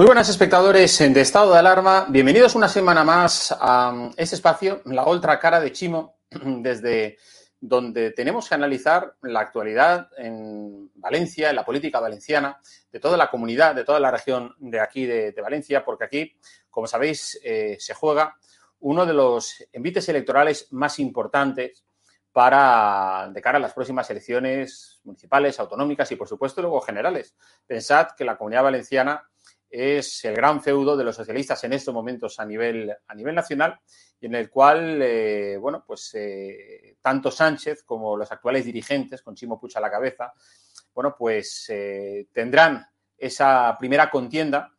Muy buenas espectadores de Estado de Alarma, bienvenidos una semana más a este espacio, la otra cara de Chimo, desde donde tenemos que analizar la actualidad en Valencia, en la política valenciana, de toda la comunidad, de toda la región de aquí de, Valencia, porque aquí, como sabéis, eh, se juega uno de los envites electorales más importantes para de cara a las próximas elecciones municipales, autonómicas y, por supuesto, luego generales. Pensad que la comunidad valenciana es el gran feudo de los socialistas en estos momentos a nivel, a nivel nacional y en el cual, eh, bueno, pues eh, tanto Sánchez como los actuales dirigentes, con Chimo Pucha a la cabeza, bueno, pues eh, tendrán esa primera contienda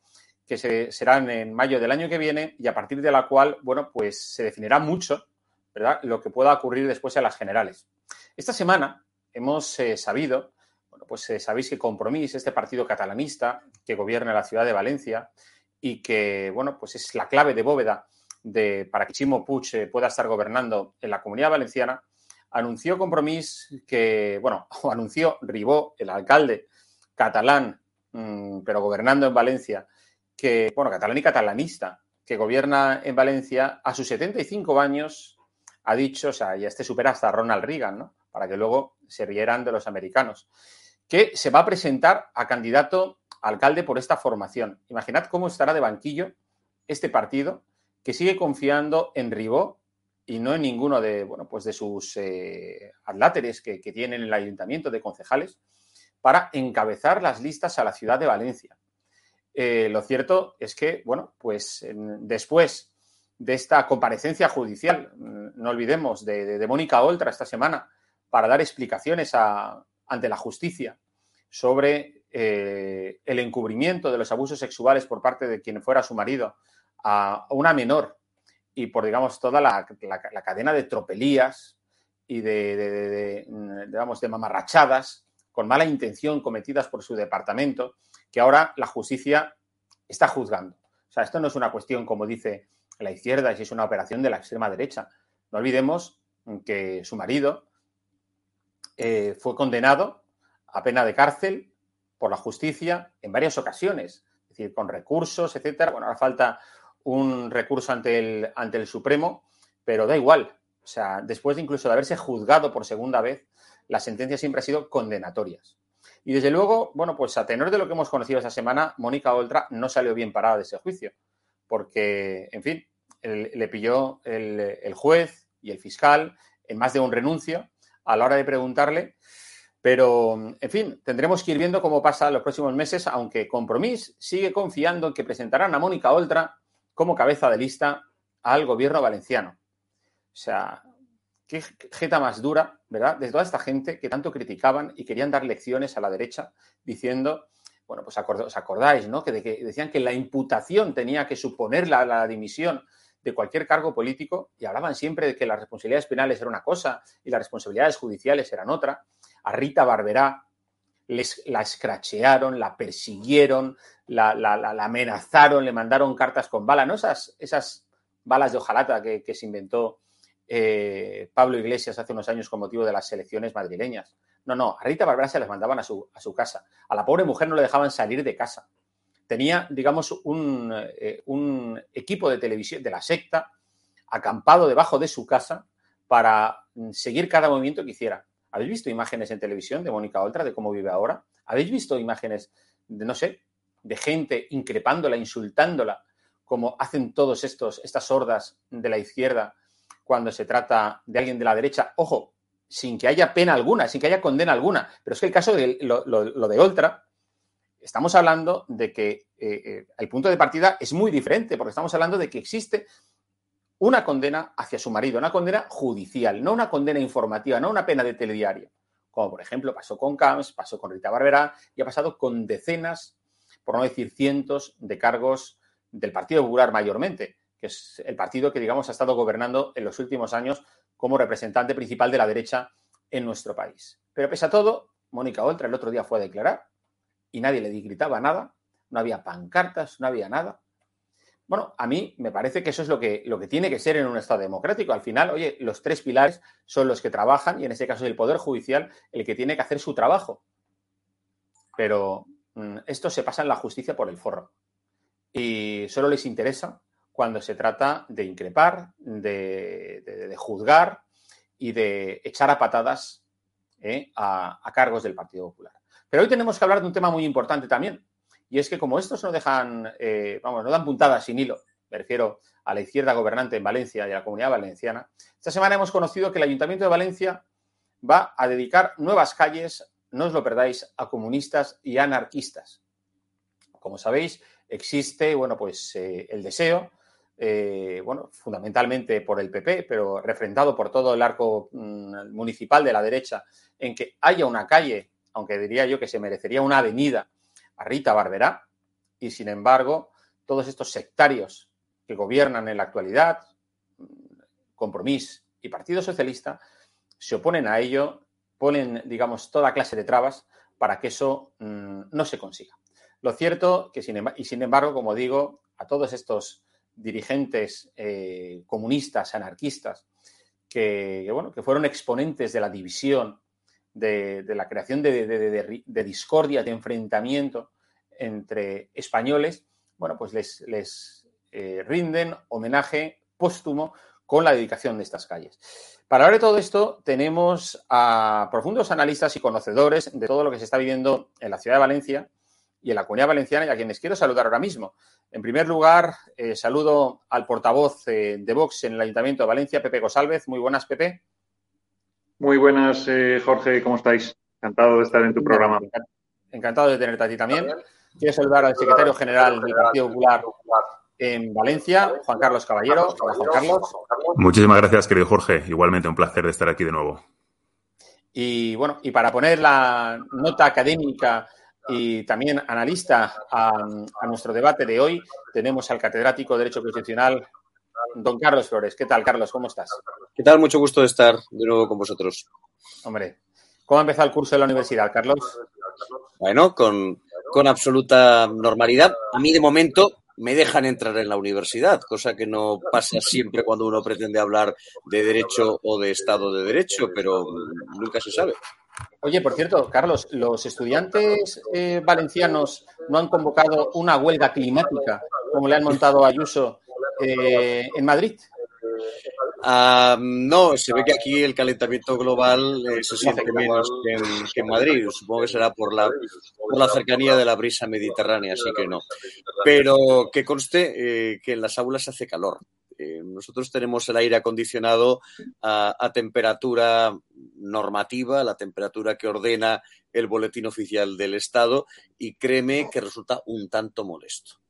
que se, serán en mayo del año que viene y a partir de la cual, bueno, pues se definirá mucho, ¿verdad?, lo que pueda ocurrir después en las generales. Esta semana hemos sabido, pues eh, sabéis que Compromís, este partido catalanista que gobierna la ciudad de Valencia y que, bueno, pues es la clave de bóveda de, para que Chimo Puig eh, pueda estar gobernando en la comunidad valenciana, anunció Compromís que, bueno, o anunció Ribó, el alcalde catalán, mmm, pero gobernando en Valencia, que, bueno, catalán y catalanista, que gobierna en Valencia, a sus 75 años ha dicho, o sea, ya este supera hasta Ronald Reagan, ¿no? Para que luego se rieran de los americanos, que se va a presentar a candidato a alcalde por esta formación. Imaginad cómo estará de banquillo este partido que sigue confiando en Ribó y no en ninguno de, bueno, pues de sus eh, adláteres que, tienen en el ayuntamiento de concejales para encabezar las listas a la ciudad de Valencia. Eh, lo cierto es que, bueno, pues en, después de esta comparecencia judicial, no olvidemos, de, de, de, Mónica Oltra esta semana, para dar explicaciones a, ante la justicia sobre eh, el encubrimiento de los abusos sexuales por parte de quien fuera su marido a una menor y por, digamos, toda la, cadena de tropelías y de, de, digamos, de mamarrachadas con mala intención cometidas por su departamento, que ahora la justicia está juzgando. O sea, esto no es una cuestión, como dice la izquierda, si es una operación de la extrema derecha. No olvidemos que su marido eh, fue condenado a pena de cárcel por la justicia en varias ocasiones, es decir, con recursos, etcétera. Bueno, ahora falta un recurso ante el, ante el Supremo, pero da igual. O sea, después de incluso de haberse juzgado por segunda vez, las sentencias siempre han sido condenatorias. Y desde luego, bueno, pues a tenor de lo que hemos conocido esta semana, Mónica Oltra no salió bien parada de ese juicio, porque, en fin, le pilló el, juez y el fiscal en más de un renuncio a la hora de preguntarle. Pero, en fin, tendremos que ir viendo cómo pasa los próximos meses, aunque Compromís sigue confiando en que presentarán a Mónica Oltra como cabeza de lista al gobierno valenciano. O sea, qué jeta más dura, ¿verdad? De toda esta gente que tanto criticaban y querían dar lecciones a la derecha diciendo, bueno, pues os acordáis, ¿no? Que, decían que la imputación tenía que suponer la, dimisión de cualquier cargo político y hablaban siempre de que las responsabilidades penales eran una cosa y las responsabilidades judiciales eran otra. A Rita Barberá les, la escrachearon, la persiguieron, la, amenazaron, le mandaron cartas con bala, ¿no? Esas, esas balas de hojalata que, que se inventó eh, Pablo Iglesias hace unos años con motivo de las elecciones madrileñas. No, no, a Rita Barberá se las mandaban a su, a su casa. A la pobre mujer no le dejaban salir de casa. Tenía, digamos, un, eh, equipo de televisión de la secta acampado debajo de su casa para seguir cada movimiento que hiciera. ¿Habéis visto imágenes en televisión de Mónica Oltra, de cómo vive ahora? ¿Habéis visto imágenes de, no sé, de gente increpándola, insultándola, como hacen todos estos, estas hordas de la izquierda cuando se trata de alguien de la derecha, ojo, sin que haya pena alguna, sin que haya condena alguna. Pero es que el caso de lo, de Oltra, estamos hablando de que eh, eh, el punto de partida es muy diferente, porque estamos hablando de que existe una condena hacia su marido, una condena judicial, no una condena informativa, no una pena de telediario, como por ejemplo pasó con Camps, pasó con Rita Barberá y ha pasado con decenas, por no decir cientos, de cargos del Partido Popular mayormente que es el partido que, digamos, ha estado gobernando en los últimos años como representante principal de la derecha en nuestro país. Pero pese a todo, Mónica Oltra el otro día fue a declarar y nadie le gritaba nada, no había pancartas, no había nada. Bueno, a mí me parece que eso es lo que, lo que tiene que ser en un Estado democrático. Al final, oye, los tres pilares son los que trabajan y en este caso es el Poder Judicial el que tiene que hacer su trabajo. Pero mm, esto se pasa en la justicia por el forro. Y solo les interesa cuando se trata de increpar, de, juzgar y de echar a patadas eh, a, cargos del Partido Popular. Pero hoy tenemos que hablar de un tema muy importante también, y es que como estos no dejan, eh, vamos, no dan puntadas sin hilo, me refiero a la izquierda gobernante en Valencia y a la comunidad valenciana, esta semana hemos conocido que el Ayuntamiento de Valencia va a dedicar nuevas calles, no os lo perdáis, a comunistas y anarquistas. Como sabéis, existe, bueno, pues eh, el deseo eh, bueno, fundamentalmente por el PP, pero refrendado por todo el arco mm, municipal de la derecha, en que haya una calle, aunque diría yo que se merecería una avenida a Rita Barberá, y sin embargo, todos estos sectarios que gobiernan en la actualidad, Compromís y Partido Socialista, se oponen a ello, ponen, digamos, toda clase de trabas para que eso mm, no se consiga. Lo cierto que, sin, y sin embargo, como digo, a todos estos dirigentes eh, comunistas, anarquistas, que, bueno, que fueron exponentes de la división, de, la creación de, discordia, de enfrentamiento entre españoles, bueno, pues les, eh, rinden homenaje póstumo con la dedicación de estas calles. Para hablar de todo esto, tenemos a profundos analistas y conocedores de todo lo que se está viviendo en la ciudad de Valencia y en la comunidad valenciana y a quienes quiero saludar ahora mismo. En primer lugar, eh, saludo al portavoz eh, de Vox en el Ayuntamiento de Valencia, Pepe Gosálvez. Muy buenas, Pepe. Muy buenas, eh, Jorge. ¿Cómo estáis? Encantado de estar en tu programa. Encantado de tenerte a ti también. Quiero saludar al secretario general del Partido Popular en Valencia, Juan Carlos Caballero. Hola, Juan Carlos. Muchísimas gracias, querido Jorge. Igualmente un placer de estar aquí de nuevo. Y bueno, y para poner la nota académica y también analista a, nuestro debate de hoy, tenemos al catedrático de Derecho Constitucional, don Carlos Flores. ¿Qué tal, Carlos? ¿Cómo estás? ¿Qué tal? Mucho gusto de estar de nuevo con vosotros. Hombre, ¿cómo ha empezado el curso de la universidad, Carlos? Bueno, con, con absoluta normalidad. A mí, de momento, me dejan entrar en la universidad, cosa que no pasa siempre cuando uno pretende hablar de derecho o de Estado de Derecho, pero nunca se sabe. Oye, por cierto, Carlos, los estudiantes eh, valencianos no han convocado una huelga climática como le han montado a Ayuso eh, en Madrid. Ah, no, se ve que aquí el calentamiento global eh, se siente menos que en, que en Madrid. Supongo que será por la, por la cercanía de la brisa mediterránea, así que no. Pero que conste eh, que en las aulas hace calor. Nosotros tenemos el aire acondicionado a temperatura normativa, la temperatura que ordena el boletín oficial del Estado, y créeme que resulta un tanto molesto.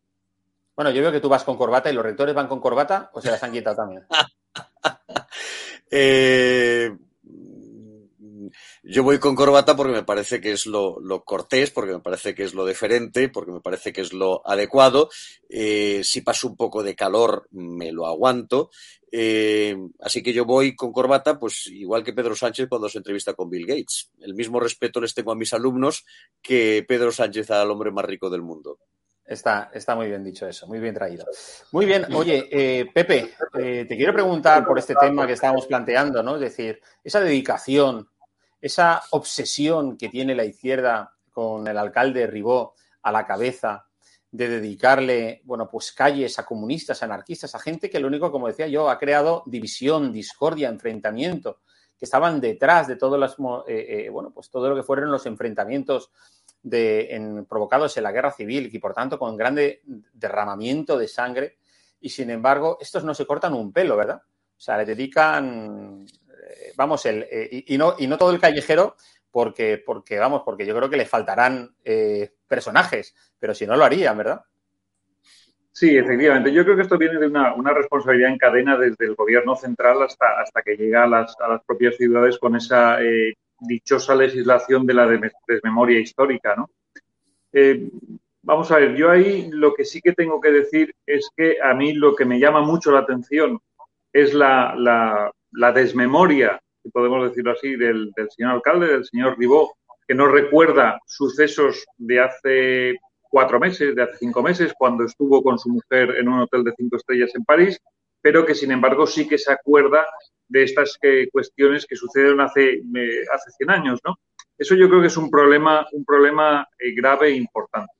Bueno, yo veo que tú vas con corbata y los rectores van con corbata o se las han quitado también. Eh, yo voy con corbata porque me parece que es lo, cortés, porque me parece que es lo deferente, porque me parece que es lo adecuado. Eh, si paso un poco de calor, me lo aguanto. Eh, así que yo voy con corbata, pues igual que Pedro Sánchez cuando se entrevista con Bill Gates. El mismo respeto les tengo a mis alumnos que Pedro Sánchez al hombre más rico del mundo. Está, está muy bien dicho eso, muy bien traído. Muy bien, oye, eh, Pepe, eh, te quiero preguntar por este tema que estábamos planteando, ¿no? Es decir, esa dedicación, esa obsesión que tiene la izquierda con el alcalde Ribó a la cabeza de dedicarle, bueno, pues calles a comunistas, a anarquistas, a gente que lo único, como decía yo, ha creado división, discordia, enfrentamiento, que estaban detrás de todos los, eh, bueno, pues todo lo que fueron los enfrentamientos de, en, provocados en la guerra civil y por tanto con grande derramamiento de sangre y sin embargo estos no se cortan un pelo, ¿verdad? O sea, le dedican, eh, vamos, el, eh, y, no, y no todo el callejero porque, porque, vamos, porque yo creo que le faltarán eh, personajes, pero si no lo harían, ¿verdad? Sí, efectivamente. Yo creo que esto viene de una, responsabilidad en cadena desde el gobierno central hasta, hasta que llega a las, a las propias ciudades con esa dichosa legislación de la desmemoria histórica, ¿no? Eh, vamos a ver, yo ahí lo que sí que tengo que decir es que a mí lo que me llama mucho la atención es la, desmemoria, si podemos decirlo así, del, del, señor alcalde, del señor Ribó, que no recuerda sucesos de hace cuatro meses, de hace cinco meses, cuando estuvo con su mujer en un hotel de cinco estrellas en París, pero que sin embargo sí que se acuerda de estas eh, cuestiones que sucedieron hace, eh, hace 100 años. Eso yo creo que es un problema, un problema eh, grave e importante.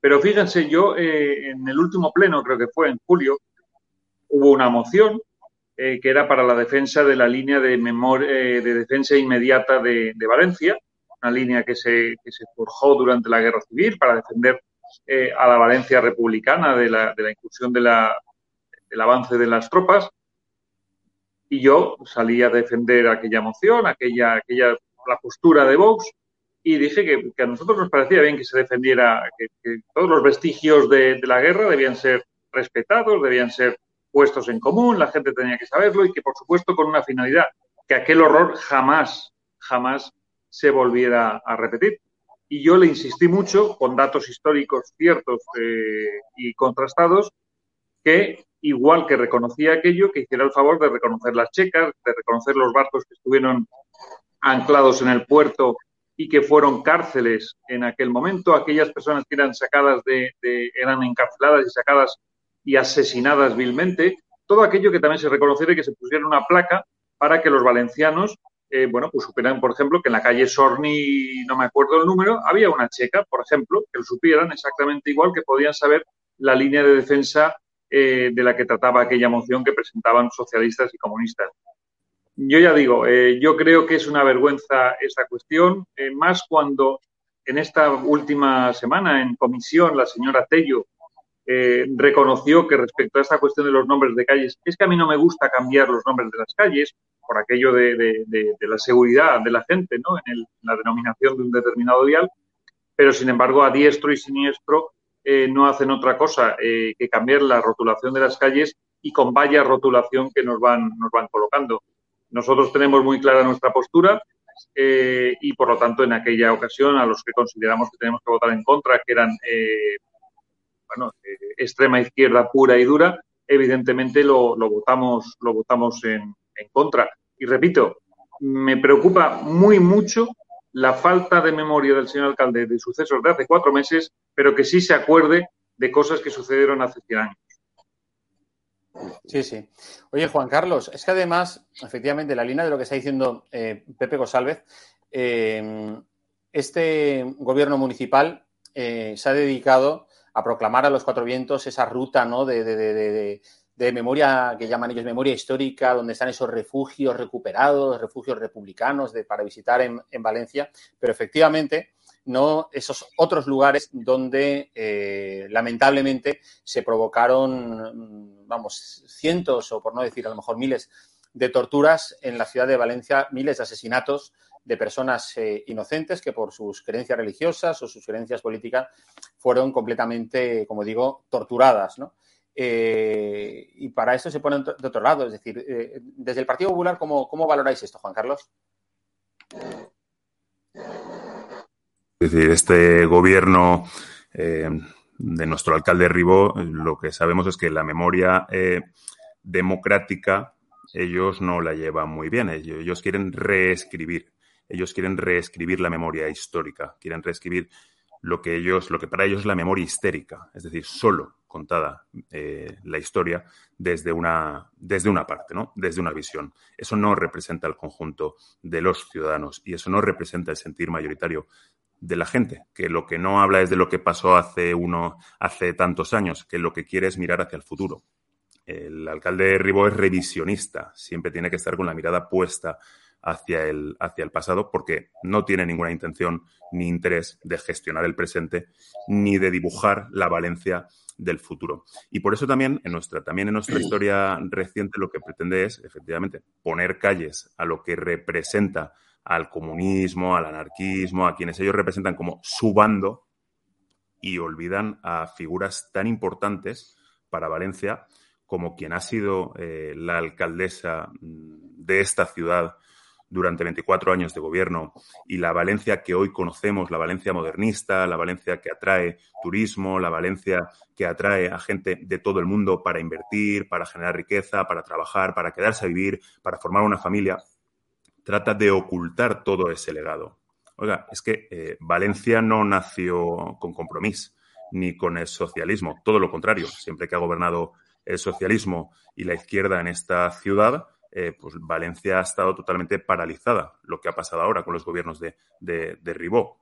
Pero fíjense, yo en el último pleno, creo que fue en julio, hubo una moción que era para la defensa de la línea de, memoria, de defensa inmediata de, Valencia, una línea que se, que se forjó durante la Guerra Civil para defender a la Valencia republicana de la, de la incursión del avance de las tropas y yo salí a defender aquella moción, aquella, aquella la postura de Vox y dije que, que, a nosotros nos parecía bien que se defendiera, que, todos los vestigios de, de, la guerra debían ser respetados, debían ser puestos en común, la gente tenía que saberlo y que por supuesto con una finalidad, que aquel horror jamás, jamás se volviera a repetir. Y yo le insistí mucho, con datos históricos ciertos eh, y contrastados, que igual que reconocía aquello, que hiciera el favor de reconocer las checas, de reconocer los barcos que estuvieron anclados en el puerto y que fueron cárceles en aquel momento, aquellas personas que eran sacadas de, eran encarceladas y sacadas y asesinadas vilmente, todo aquello que también se reconociera y que se pusiera una placa para que los valencianos, eh, bueno, pues supieran, por ejemplo, que en la calle Sorni, no me acuerdo el número, había una checa, por ejemplo, que lo supieran exactamente igual que podían saber la línea de defensa eh, de la que trataba aquella moción que presentaban socialistas y comunistas. Yo ya digo, eh, yo creo que es una vergüenza esta cuestión, eh, más cuando en esta última semana en comisión la señora Tello reconoció que respecto a esta cuestión de los nombres de calles, es que a mí no me gusta cambiar los nombres de las calles por aquello de, la seguridad de la gente, ¿no? En, en, la denominación de un determinado dial, pero sin embargo a diestro y siniestro eh, no hacen otra cosa eh, que cambiar la rotulación de las calles y con vaya rotulación que nos van, nos van colocando. Nosotros tenemos muy clara nuestra postura eh, y, por lo tanto, en aquella ocasión, a los que consideramos que tenemos que votar en contra, que eran bueno, extrema izquierda pura y dura, evidentemente lo, lo votamos, lo votamos en, en contra. Y repito, me preocupa muy mucho la falta de memoria del señor alcalde de sucesos de hace cuatro meses, pero que sí se acuerde de cosas que sucedieron hace 100 años. Sí, sí. Oye, Juan Carlos, es que además, efectivamente, la línea de lo que está diciendo eh, Pepe González, eh, este gobierno municipal eh, se ha dedicado a proclamar a los cuatro vientos esa ruta ¿no? de, de, de, de memoria, que llaman ellos memoria histórica, donde están esos refugios recuperados, refugios republicanos de, para visitar en, en Valencia, pero efectivamente no esos otros lugares donde eh, lamentablemente se provocaron, mm, vamos, cientos o por no decir a lo mejor miles de torturas en la ciudad de Valencia, miles de asesinatos de personas eh, inocentes que por sus creencias religiosas o sus creencias políticas fueron completamente, como digo, torturadas, ¿no? Eh, y para eso se ponen de otro lado. Es decir, eh, desde el Partido Popular, ¿cómo, ¿cómo, valoráis esto, Juan Carlos? Es decir, este gobierno eh, de nuestro alcalde Ribó, lo que sabemos es que la memoria democrática ellos no la llevan muy bien. Ellos, ellos quieren reescribir. Ellos quieren reescribir la memoria histórica. Quieren reescribir lo que ellos, lo que para ellos es la memoria histérica, es decir, solo contada eh, la historia desde una, desde una parte, ¿no? Desde una visión. Eso no representa el conjunto de los ciudadanos y eso no representa el sentir mayoritario de la gente, que lo que no habla es de lo que pasó hace uno, hace tantos años, que lo que quiere es mirar hacia el futuro. El alcalde Ribó es revisionista, siempre tiene que estar con la mirada puesta hacia el, hacia el pasado porque no tiene ninguna intención ni interés de gestionar el presente ni de dibujar la Valencia del futuro. Y por eso también en nuestra, también en nuestra historia reciente lo que pretende es, efectivamente, poner calles a lo que representa al comunismo, al anarquismo, a quienes ellos representan como su bando y olvidan a figuras tan importantes para Valencia como quien ha sido eh, la alcaldesa mm, de esta ciudad durante 24 años de gobierno y la Valencia que hoy conocemos, la Valencia modernista, la Valencia que atrae turismo, la Valencia que atrae a gente de todo el mundo para invertir, para generar riqueza, para trabajar, para quedarse a vivir, para formar una familia, trata de ocultar todo ese legado. Oiga, es que eh, Valencia no nació con compromiso ni con el socialismo, todo lo contrario, siempre que ha gobernado el socialismo y la izquierda en esta ciudad, eh, pues Valencia ha estado totalmente paralizada, lo que ha pasado ahora con los gobiernos de, de, de Ribó,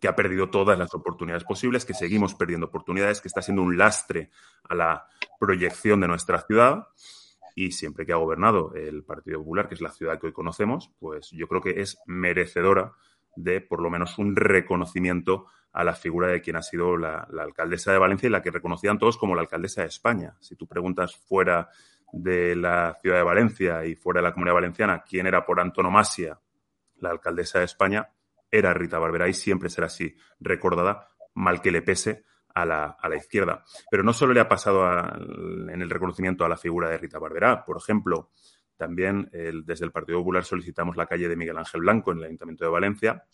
que ha perdido todas las oportunidades posibles, que seguimos perdiendo oportunidades, que está siendo un lastre a la proyección de nuestra ciudad y siempre que ha gobernado el Partido Popular, que es la ciudad que hoy conocemos, pues yo creo que es merecedora de por lo menos un reconocimiento a la figura de quien ha sido la, la, alcaldesa de Valencia y la que reconocían todos como la alcaldesa de España. Si tú preguntas fuera de la ciudad de Valencia y fuera de la comunidad valenciana quién era por antonomasia la alcaldesa de España, era Rita Barberá y siempre será así recordada, mal que le pese a la, a la izquierda. Pero no solo le ha pasado en el reconocimiento a la figura de Rita Barberá. Por ejemplo, también desde el Partido Popular solicitamos la calle de Miguel Ángel Blanco en el Ayuntamiento de Valencia.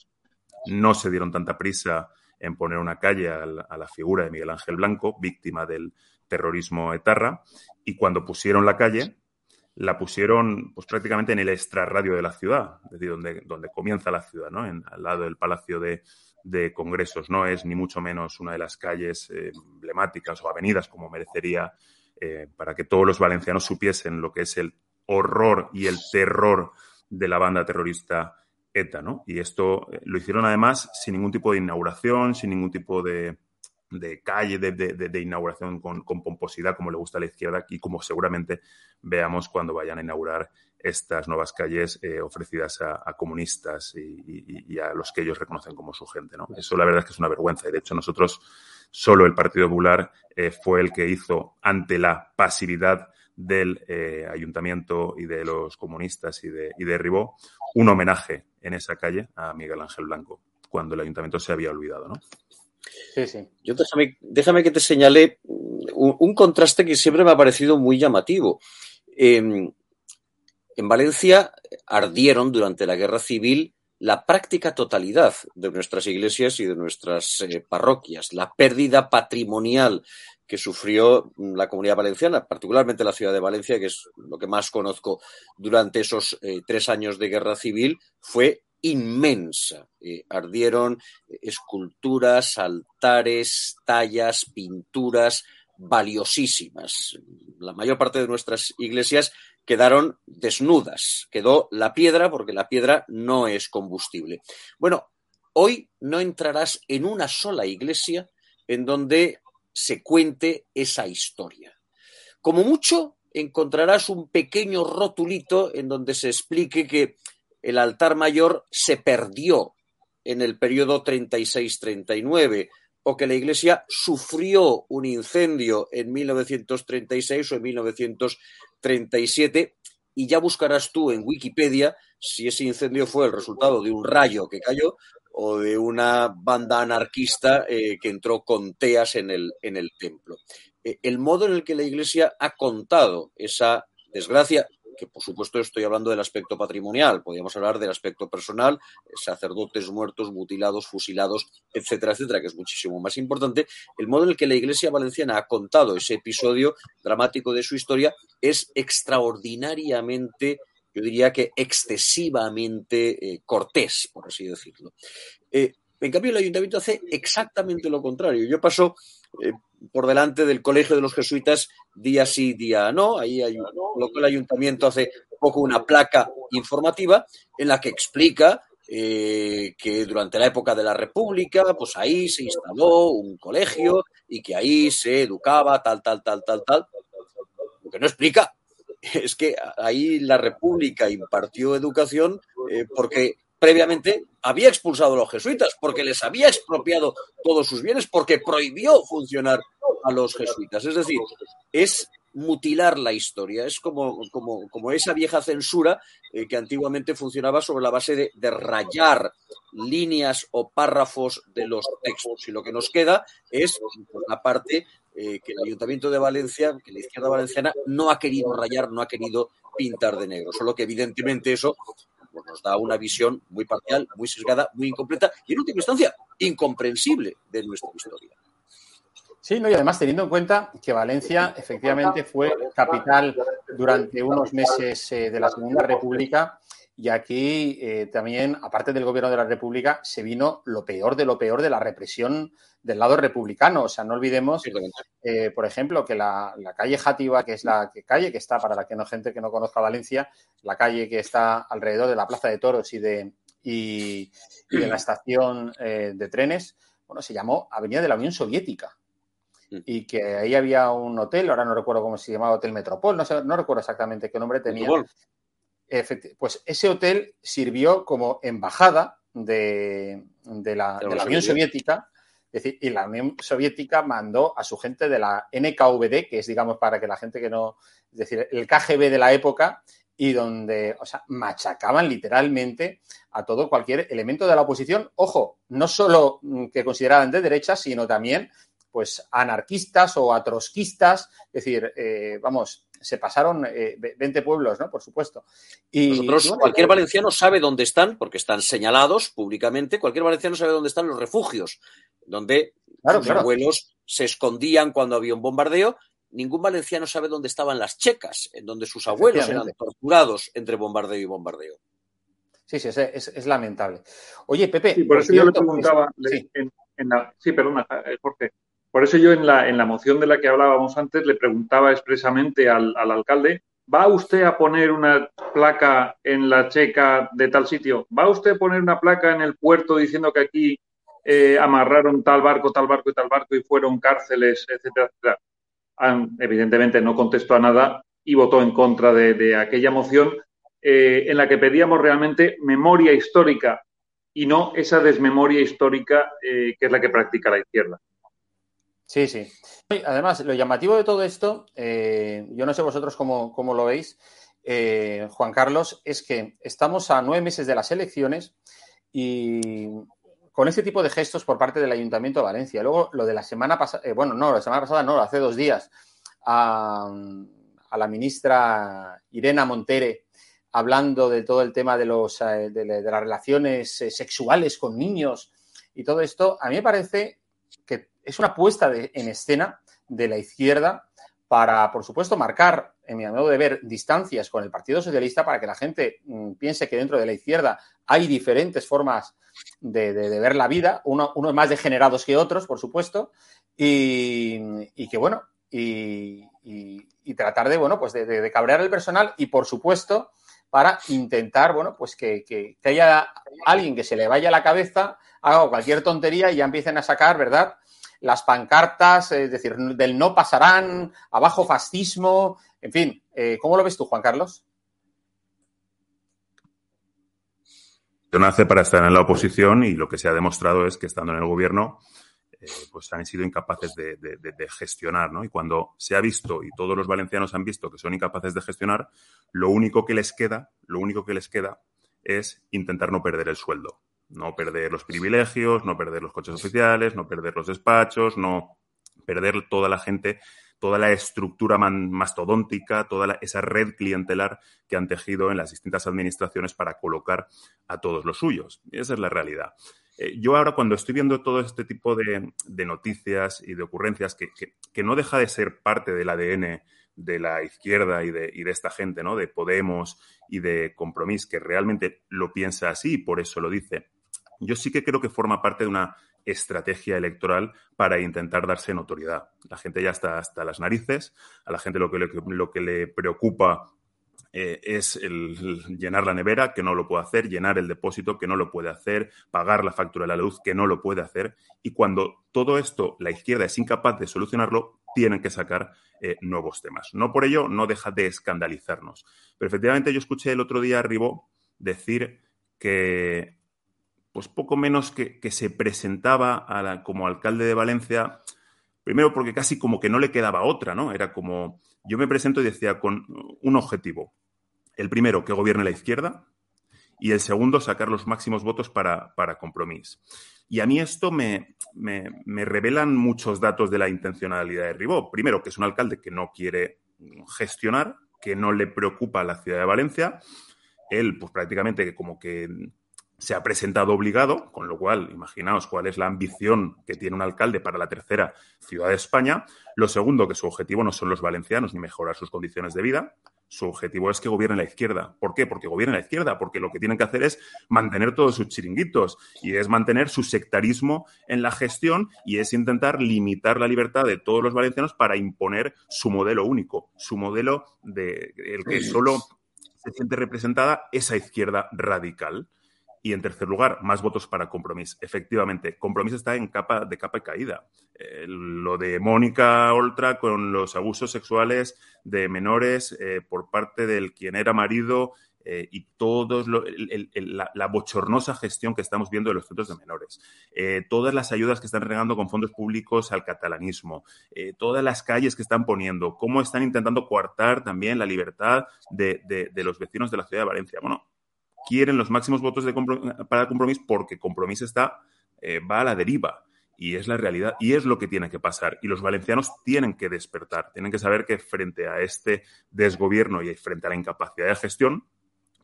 No se dieron tanta prisa en poner una calle a la figura de Miguel Ángel Blanco, víctima del terrorismo etarra, y cuando pusieron la calle, la pusieron pues prácticamente en el extrarradio de la ciudad, es decir, donde, donde comienza la ciudad, ¿no? En, al lado del Palacio de, de congresos. No es ni mucho menos una de las calles eh, emblemáticas o avenidas como merecería eh, para que todos los valencianos supiesen lo que es el horror y el terror de la banda terrorista ETA, ¿no? Y esto eh, lo hicieron además sin ningún tipo de inauguración, sin ningún tipo de, de calle, de, de, de inauguración con, con, pomposidad, como le gusta a la izquierda, y como seguramente veamos cuando vayan a inaugurar estas nuevas calles eh, ofrecidas a, a comunistas y, y, y, a los que ellos reconocen como su gente. ¿no? Eso la verdad es que es una vergüenza. Y de hecho, nosotros, solo el Partido Popular eh, fue el que hizo ante la pasividad del eh, ayuntamiento y de los comunistas y de, y de Ribó un homenaje en esa calle a Miguel Ángel Blanco, cuando el ayuntamiento se había olvidado. ¿no? Sí, sí. Yo déjame, déjame que te señale un, contraste que siempre me ha parecido muy llamativo. En Valencia ardieron durante la guerra civil la práctica totalidad de nuestras iglesias y de nuestras eh, parroquias, la pérdida patrimonial que sufrió la comunidad valenciana, particularmente la ciudad de Valencia, que es lo que más conozco durante esos eh, tres años de guerra civil, fue inmensa. Eh, ardieron esculturas, altares, tallas, pinturas valiosísimas. La mayor parte de nuestras iglesias quedaron desnudas. Quedó la piedra porque la piedra no es combustible. Bueno, hoy no entrarás en una sola iglesia en donde se cuente esa historia. Como mucho, encontrarás un pequeño rotulito en donde se explique que el altar mayor se perdió en el periodo 36-39 o que la iglesia sufrió un incendio en 1936 o en 1937 y ya buscarás tú en Wikipedia si ese incendio fue el resultado de un rayo que cayó o de una banda anarquista eh, que entró con teas en el, en el templo. Eh, el modo en el que la Iglesia ha contado esa desgracia, que por supuesto estoy hablando del aspecto patrimonial, podríamos hablar del aspecto personal, sacerdotes muertos, mutilados, fusilados, etcétera, etcétera, que es muchísimo más importante, el modo en el que la Iglesia valenciana ha contado ese episodio dramático de su historia es extraordinariamente yo diría que excesivamente eh, cortés, por así decirlo. Eh, en cambio, el ayuntamiento hace exactamente lo contrario. Yo paso eh, por delante del colegio de los jesuitas día sí, día no. Ahí hay, lo que el ayuntamiento hace poco una placa informativa en la que explica que durante la época de la República, pues ahí se instaló un colegio y que ahí se educaba tal, tal, tal, tal, tal. Lo que no explica es que ahí la República impartió educación eh, porque previamente había expulsado a los jesuitas, porque les había expropiado todos sus bienes, porque prohibió funcionar a los jesuitas. Es decir, es mutilar la historia, es como, como, esa vieja censura eh, que antiguamente funcionaba sobre la base de, de, rayar líneas o párrafos de los textos. Y lo que nos queda es la parte eh, que el Ayuntamiento de Valencia, que la izquierda valenciana no ha querido rayar, no ha querido pintar de negro. Solo que evidentemente eso pues, nos da una visión muy parcial, muy sesgada, muy incompleta y en última instancia incomprensible de nuestra historia. Sí, no, y además teniendo en cuenta que Valencia efectivamente fue capital durante unos meses eh, de la Segunda República y aquí eh, también, aparte del gobierno de la República, se vino lo peor de lo peor de la represión del lado republicano. O sea, no olvidemos, eh, por ejemplo, que la, calle Játiva, que es la calle que está, para la que no gente que no conozca Valencia, la calle que está alrededor de la Plaza de Toros y de, y, de la estación eh, de trenes, bueno, se llamó Avenida de la Unión Soviética. Mm. Y que ahí había un hotel, ahora no recuerdo cómo se llamaba, Hotel Metropol, no, sé, no recuerdo exactamente qué nombre tenía pues ese hotel sirvió como embajada de, la, Unión Soviética. Es decir, y la Unión Soviética mandó a su gente de la NKVD, que es, digamos, para que la gente que no. Es decir, el KGB de la época, y donde, o sea, machacaban literalmente a todo cualquier elemento de la oposición. Ojo, no solo que consideraban de derecha, sino también, pues, anarquistas o atrosquistas. Es decir, eh, vamos, se pasaron 20 eh, pueblos, ¿no? Por supuesto. Y, Nosotros, cualquier eh, valenciano sabe dónde están, porque están señalados públicamente, cualquier valenciano sabe dónde están los refugios, donde los abuelos se escondían cuando había un bombardeo. Ningún valenciano sabe dónde estaban las checas, en donde sus abuelos eran torturados entre bombardeo y bombardeo. Sí, sí, es, lamentable. Oye, Pepe. Sí, por eso yo le preguntaba, sí, perdona, eh, Jorge, por eso yo en la, en la moción de la que hablábamos antes le preguntaba expresamente al, alcalde, ¿va usted a poner una placa en la checa de tal sitio? ¿Va usted a poner una placa en el puerto diciendo que aquí eh, amarraron tal barco, tal barco y tal barco y fueron cárceles, etcétera, etcétera? evidentemente no contestó a nada y votó en contra de, aquella moción eh, en la que pedíamos realmente memoria histórica y no esa desmemoria histórica eh, que es la que practica la izquierda. Sí, sí. Además, lo llamativo de todo esto, eh, yo no sé vosotros cómo, lo veis, eh, Juan Carlos, es que estamos a nueve meses de las elecciones y con ese tipo de gestos por parte del Ayuntamiento de Valencia. Luego, lo de la semana pasada, eh, bueno, no, la semana pasada no, hace dos días, a, la ministra Irena Montere hablando de todo el tema de, los, de las relaciones sexuales con niños y todo esto, a mí me parece es una puesta en escena de la izquierda para, por supuesto, marcar, en mi modo de ver, distancias con el Partido Socialista para que la gente mm, piense que dentro de la izquierda hay diferentes formas de, ver la vida, uno, unos más degenerados que otros, por supuesto, y, que, bueno, y, tratar de, bueno, pues de, cabrear el personal y, por supuesto, para intentar, bueno, pues que, que, haya alguien que se le vaya la cabeza, haga cualquier tontería y ya empiecen a sacar, ¿verdad? Las pancartas, es decir, del no pasarán, abajo fascismo, en fin, eh, ¿cómo lo ves tú, Juan Carlos? nace para estar en la oposición y lo que se ha demostrado es que estando en el gobierno eh, pues han sido incapaces de, gestionar, ¿no? Y cuando se ha visto y todos los valencianos han visto que son incapaces de gestionar, lo único que les queda, lo único que les queda es intentar no perder el sueldo, no perder los privilegios, no perder los coches oficiales, no perder los despachos, no perder toda la gente toda la estructura mastodóntica, toda esa red clientelar que han tejido en las distintas administraciones para colocar a todos los suyos. esa es la realidad. Eh, yo ahora cuando estoy viendo todo este tipo de, noticias y de ocurrencias que, no deja de ser parte del ADN de la izquierda y de, esta gente, ¿no? De Podemos y de Compromís, que realmente lo piensa así y por eso lo dice. Yo sí que creo que forma parte de una estrategia electoral para intentar darse notoriedad. La gente ya está hasta las narices, a la gente lo que, lo que le preocupa eh, es el, llenar la nevera, que no lo puede hacer, llenar el depósito, que no lo puede hacer, pagar la factura de la luz, que no lo puede hacer. Y cuando todo esto la izquierda es incapaz de solucionarlo, tienen que sacar eh, nuevos temas. No por ello no deja de escandalizarnos. Pero efectivamente yo escuché el otro día a Ribó decir que pues poco menos que, se presentaba como alcalde de Valencia, primero porque casi como que no le quedaba otra, ¿no? Era como, yo me presento y decía con un objetivo. El primero, que gobierne la izquierda, y el segundo, sacar los máximos votos para, para compromiso. Y a mí esto me, me, revelan muchos datos de la intencionalidad de Ribó. Primero, que es un alcalde que no quiere gestionar, que no le preocupa la ciudad de Valencia. Él, pues prácticamente como que se ha presentado obligado, con lo cual, imaginaos cuál es la ambición que tiene un alcalde para la tercera ciudad de España. Lo segundo, que su objetivo no son los valencianos ni mejorar sus condiciones de vida. Su objetivo es que gobierne la izquierda. ¿Por qué? Porque gobierne la izquierda, porque lo que tienen que hacer es mantener todos sus chiringuitos y es mantener su sectarismo en la gestión y es intentar limitar la libertad de todos los valencianos para imponer su modelo único, su modelo de el que solo se siente representada esa izquierda radical. Y en tercer lugar, más votos para Compromís. Efectivamente, Compromís está en capa de capa y caída. Eh, lo de Mónica Oltra con los abusos sexuales de menores eh, por parte del quien era marido eh, y todos la, bochornosa gestión que estamos viendo de los centros de menores, todas las ayudas que están regando con fondos públicos al catalanismo, todas las calles que están poniendo, cómo están intentando coartar también la libertad de, de los vecinos de la ciudad de Valencia. Bueno, quieren los máximos votos de para compromiso porque compromiso está, eh, va a la deriva. Y es la realidad, y es lo que tiene que pasar. Y los valencianos tienen que despertar, tienen que saber que frente a este desgobierno y frente a la incapacidad de gestión,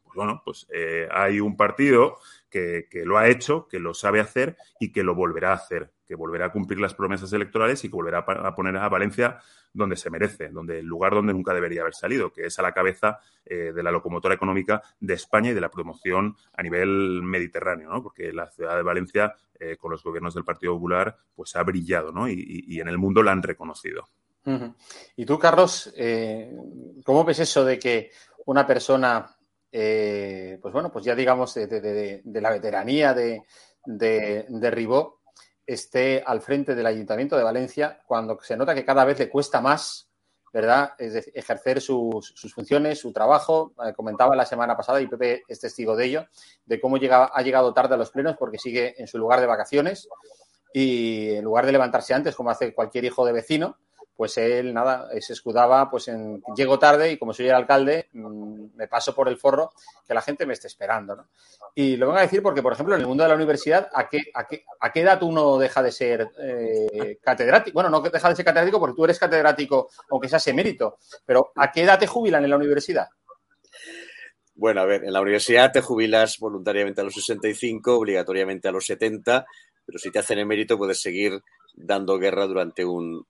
pues bueno, pues eh, hay un partido que, lo ha hecho, que lo sabe hacer y que lo volverá a hacer, que volverá a cumplir las promesas electorales y que volverá a poner a Valencia donde se merece, donde el lugar donde nunca debería haber salido, que es a la cabeza eh, de la locomotora económica de España y de la promoción a nivel mediterráneo, ¿no? Porque la ciudad de Valencia, eh, con los gobiernos del Partido Popular, pues ha brillado, ¿no? Y, en el mundo la han reconocido. Y tú, Carlos, eh, ¿cómo ves eso de que una persona pues bueno, pues ya digamos de, la veteranía de, de, Ribó esté al frente del Ayuntamiento de Valencia cuando se nota que cada vez le cuesta más, ¿verdad?, es ejercer sus, funciones, su trabajo. Eh, comentaba la semana pasada, y Pepe es testigo de ello, de cómo ha llegado tarde a los plenos porque sigue en su lugar de vacaciones y en lugar de levantarse antes, como hace cualquier hijo de vecino, pues él, nada, se escudaba, pues en, llego tarde y como soy el alcalde, mm, me paso por el forro que la gente me esté esperando, ¿no? Y lo vengo a decir porque, por ejemplo, en el mundo de la universidad, ¿a qué, a qué, a qué edad uno deja de ser eh, catedrático? Bueno, no deja de ser catedrático porque tú eres catedrático, aunque seas emérito, pero ¿a qué edad te jubilan en la universidad? Bueno, a ver, en la universidad te jubilas voluntariamente a los 65, obligatoriamente a los 70, pero si te hacen emérito puedes seguir dando guerra durante un,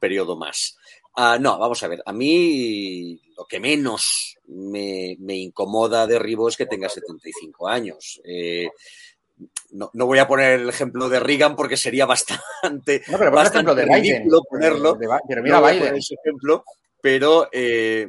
periodo más. Ah, no, vamos a ver, a mí lo que menos me, incomoda de Ribo es que tenga 75 años. Eh, no, voy a poner el ejemplo de Reagan porque sería bastante, no, pero bastante de Biden, ponerlo. pero mira Biden. ejemplo, pero eh,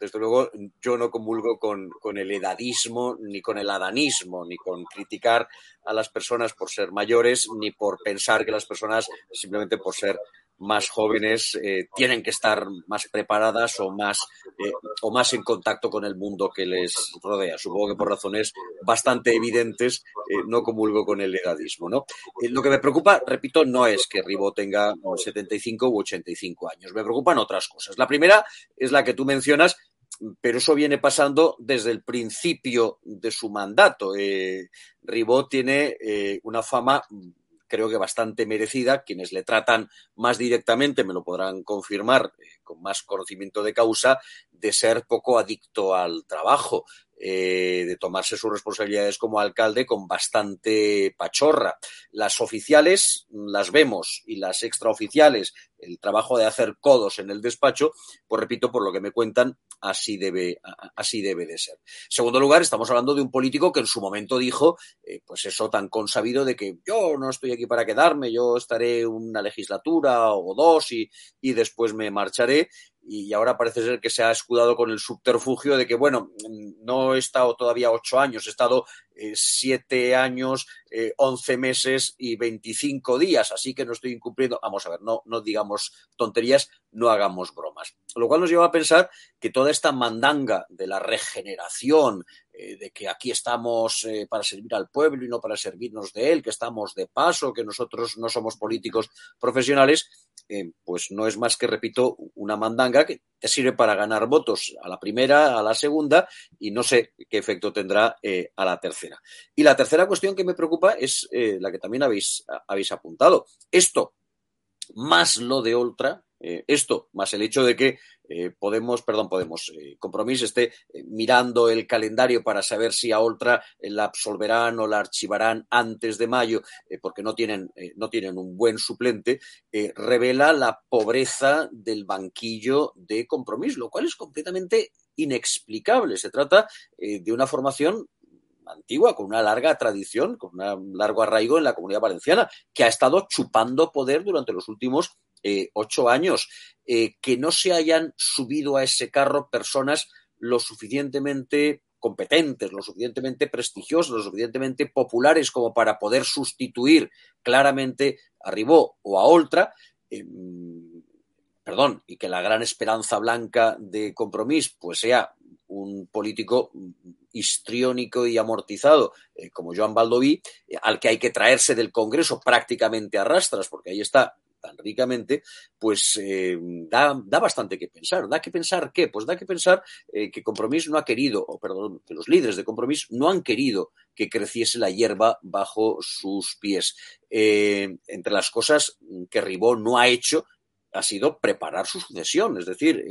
desde luego yo no comulgo con, con, el edadismo, ni con el adanismo, ni con criticar a las personas por ser mayores, ni por pensar que las personas simplemente por ser más jóvenes eh, tienen que estar más preparadas o más, eh, o más en contacto con el mundo que les rodea. Supongo que por razones bastante evidentes eh, no comulgo con el edadismo. ¿no? lo que me preocupa, repito, no es que Ribó tenga 75 u 85 años. Me preocupan otras cosas. La primera es la que tú mencionas, pero eso viene pasando desde el principio de su mandato. Ribó tiene una fama creo que bastante merecida. Quienes le tratan más directamente me lo podrán confirmar eh, con más conocimiento de causa, de ser poco adicto al trabajo. Eh, de tomarse sus responsabilidades como alcalde con bastante pachorra. Las oficiales las vemos y las extraoficiales, el trabajo de hacer codos en el despacho, pues repito, por lo que me cuentan, así debe, así debe de ser. segundo lugar, estamos hablando de un político que en su momento dijo, eh, pues eso tan consabido de que yo no estoy aquí para quedarme, yo estaré una legislatura o dos y, y después me marcharé y ahora parece ser que se ha escudado con el subterfugio de que, bueno, no he estado todavía ocho años, he estado eh, siete años, eh, once meses y veinticinco días, así que no estoy incumpliendo. Vamos a ver, no, no digamos tonterías, no hagamos bromas. Lo cual nos lleva a pensar que toda esta mandanga de la regeneración, eh, de que aquí estamos para servir al pueblo y no para servirnos de él, que estamos de paso, que nosotros no somos políticos profesionales, pues no es más que, repito, una mandanga que te sirve para ganar votos a la primera, a la segunda y no sé qué efecto tendrá a la tercera. Y la tercera cuestión que me preocupa es eh, la que también habéis, habéis apuntado. Esto, más lo de Ultra, eh, esto, más el hecho de que eh, Podemos, perdón, Podemos, Compromiso esté mirando el calendario para saber si a Ultra la absolverán o la archivarán antes de mayo, porque no tienen, no tienen un buen suplente, revela la pobreza del banquillo de Compromiso, lo cual es completamente inexplicable. Se trata de una formación antigua, con una larga tradición, con un largo arraigo en la comunidad valenciana, que ha estado chupando poder durante los últimos eh, ocho años. Eh, que no se hayan subido a ese carro personas lo suficientemente competentes, lo suficientemente prestigiosas, lo suficientemente populares como para poder sustituir claramente a Ribó o a Oltra, em, perdón, y que la gran esperanza blanca de compromiso pues sea un político histriónico y amortizado eh, como Joan Baldoví, eh, al que hay que traerse del Congreso prácticamente a rastras, porque ahí está tan ricamente, pues eh, da, bastante que pensar. ¿Da que pensar qué? Pues da que pensar que Compromís no ha querido, o perdón, que los líderes de Compromís no han querido que creciese la hierba bajo sus pies. entre las cosas que Ribó no ha hecho ha sido preparar su sucesión, es decir,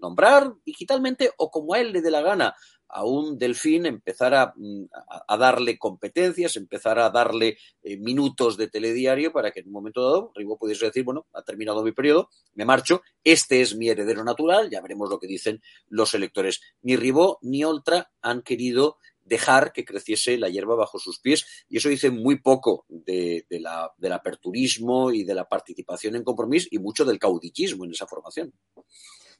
nombrar digitalmente o como a él le dé la gana a un delfín empezar mm, a, darle competencias, empezar a darle eh, minutos de telediario para que en un momento dado Ribo pudiese decir, bueno, ha terminado mi periodo, me marcho, este es mi heredero natural, ya veremos lo que dicen los electores. Ni Ribó ni Oltra han querido dejar que creciese la hierba bajo sus pies. Y eso dice muy poco de, del aperturismo y de la participación en compromiso y mucho del caudillismo en esa formación.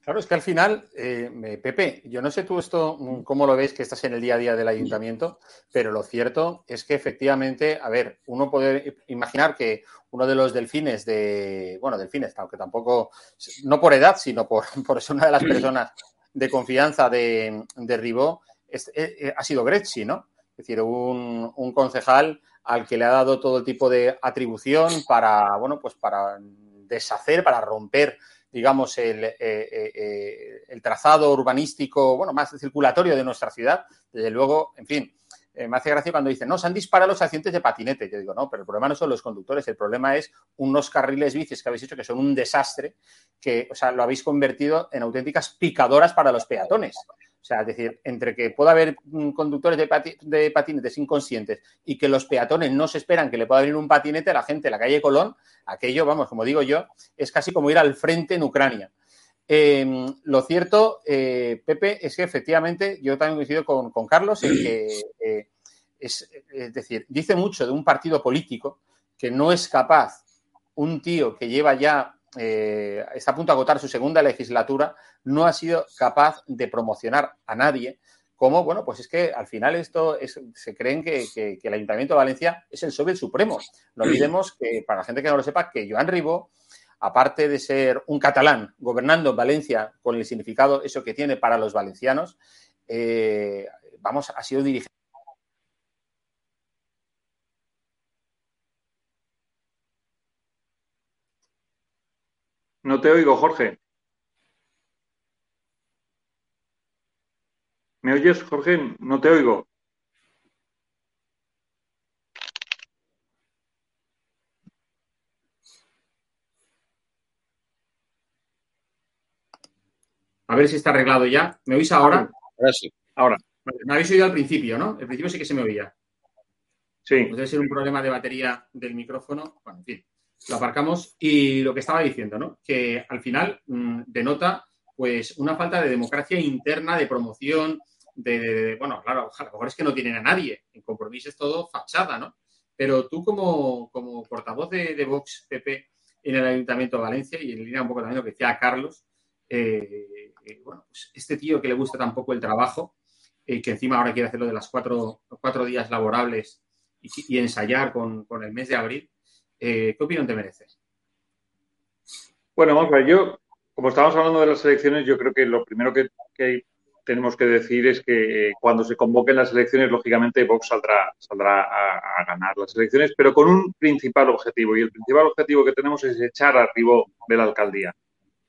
Claro, es que al final, eh, Pepe, yo no sé tú esto, mm, cómo lo ves que estás en el día a día del ayuntamiento, pero lo cierto es que efectivamente, a ver, uno puede imaginar que uno de los delfines de, bueno, delfines, aunque tampoco, no por edad, sino por, por ser una de las personas de confianza de, de Ribó, eh, eh, ha sido Gretzi, ¿no? Es decir, un, un concejal al que le ha dado todo tipo de atribución para, bueno, pues para deshacer, para romper digamos, el, eh, eh, eh, el, trazado urbanístico, bueno, más circulatorio de nuestra ciudad. Desde luego, en fin, me hace gracia cuando dicen, no, se han disparado los accidentes de patinete. Yo digo, no, pero el problema no son los conductores, el problema es unos carriles bicis que habéis hecho que son un desastre, que, o sea, lo habéis convertido en auténticas picadoras para los peatones. O sea, es decir, entre que pueda haber mm, conductores de, patinetes inconscientes y que los peatones no se esperan que le pueda venir un patinete a la gente en la calle Colón, aquello, vamos, como digo yo, es casi como ir al frente en Ucrania. Em, lo cierto, eh, Pepe, es que efectivamente yo también coincido con, con Carlos en que eh, es, es decir, dice mucho de un partido político que no es capaz un tío que lleva ya eh, está a punto de agotar su segunda legislatura, no ha sido capaz de promocionar a nadie. Como, bueno, pues es que al final esto es, se creen que, el Ayuntamiento de Valencia es el Soviet Supremo. No olvidemos que, para la gente que no lo sepa, que Joan Ribó aparte de ser un catalán gobernando en Valencia con el significado eso que tiene para los valencianos, eh, vamos, ha sido dirigente. No te oigo, Jorge. ¿Me oyes, Jorge? No te oigo. A ver si está arreglado ya. ¿Me oís ahora? Ahora sí. Ahora. Me habéis oído al principio, ¿no? Al principio sí que se me oía. Sí. Pues debe ser un problema de batería del micrófono. Bueno, en fin, lo aparcamos. Y lo que estaba diciendo, ¿no? Que al final mmm, denota pues una falta de democracia interna, de promoción, de, de, de, bueno, claro, a lo mejor es que no tienen a nadie. En compromiso es todo fachada, ¿no? Pero tú como, como portavoz de, de Vox PP en el Ayuntamiento de Valencia y en línea un poco también lo que decía Carlos, eh, eh, bueno, pues este tío que le gusta tampoco el trabajo, eh, que encima ahora quiere hacerlo de las cuatro, cuatro días laborables y, y ensayar con, con, el mes de abril, eh, ¿qué opinión te mereces? Bueno, vamos a ver, yo, como estábamos hablando de las elecciones, yo creo que lo primero que, tenemos que decir es que eh, cuando se convoquen las elecciones, lógicamente Vox saldrá, a, ganar las elecciones, pero con un principal objetivo. Y el principal objetivo que tenemos es echar a Ribó de la alcaldía.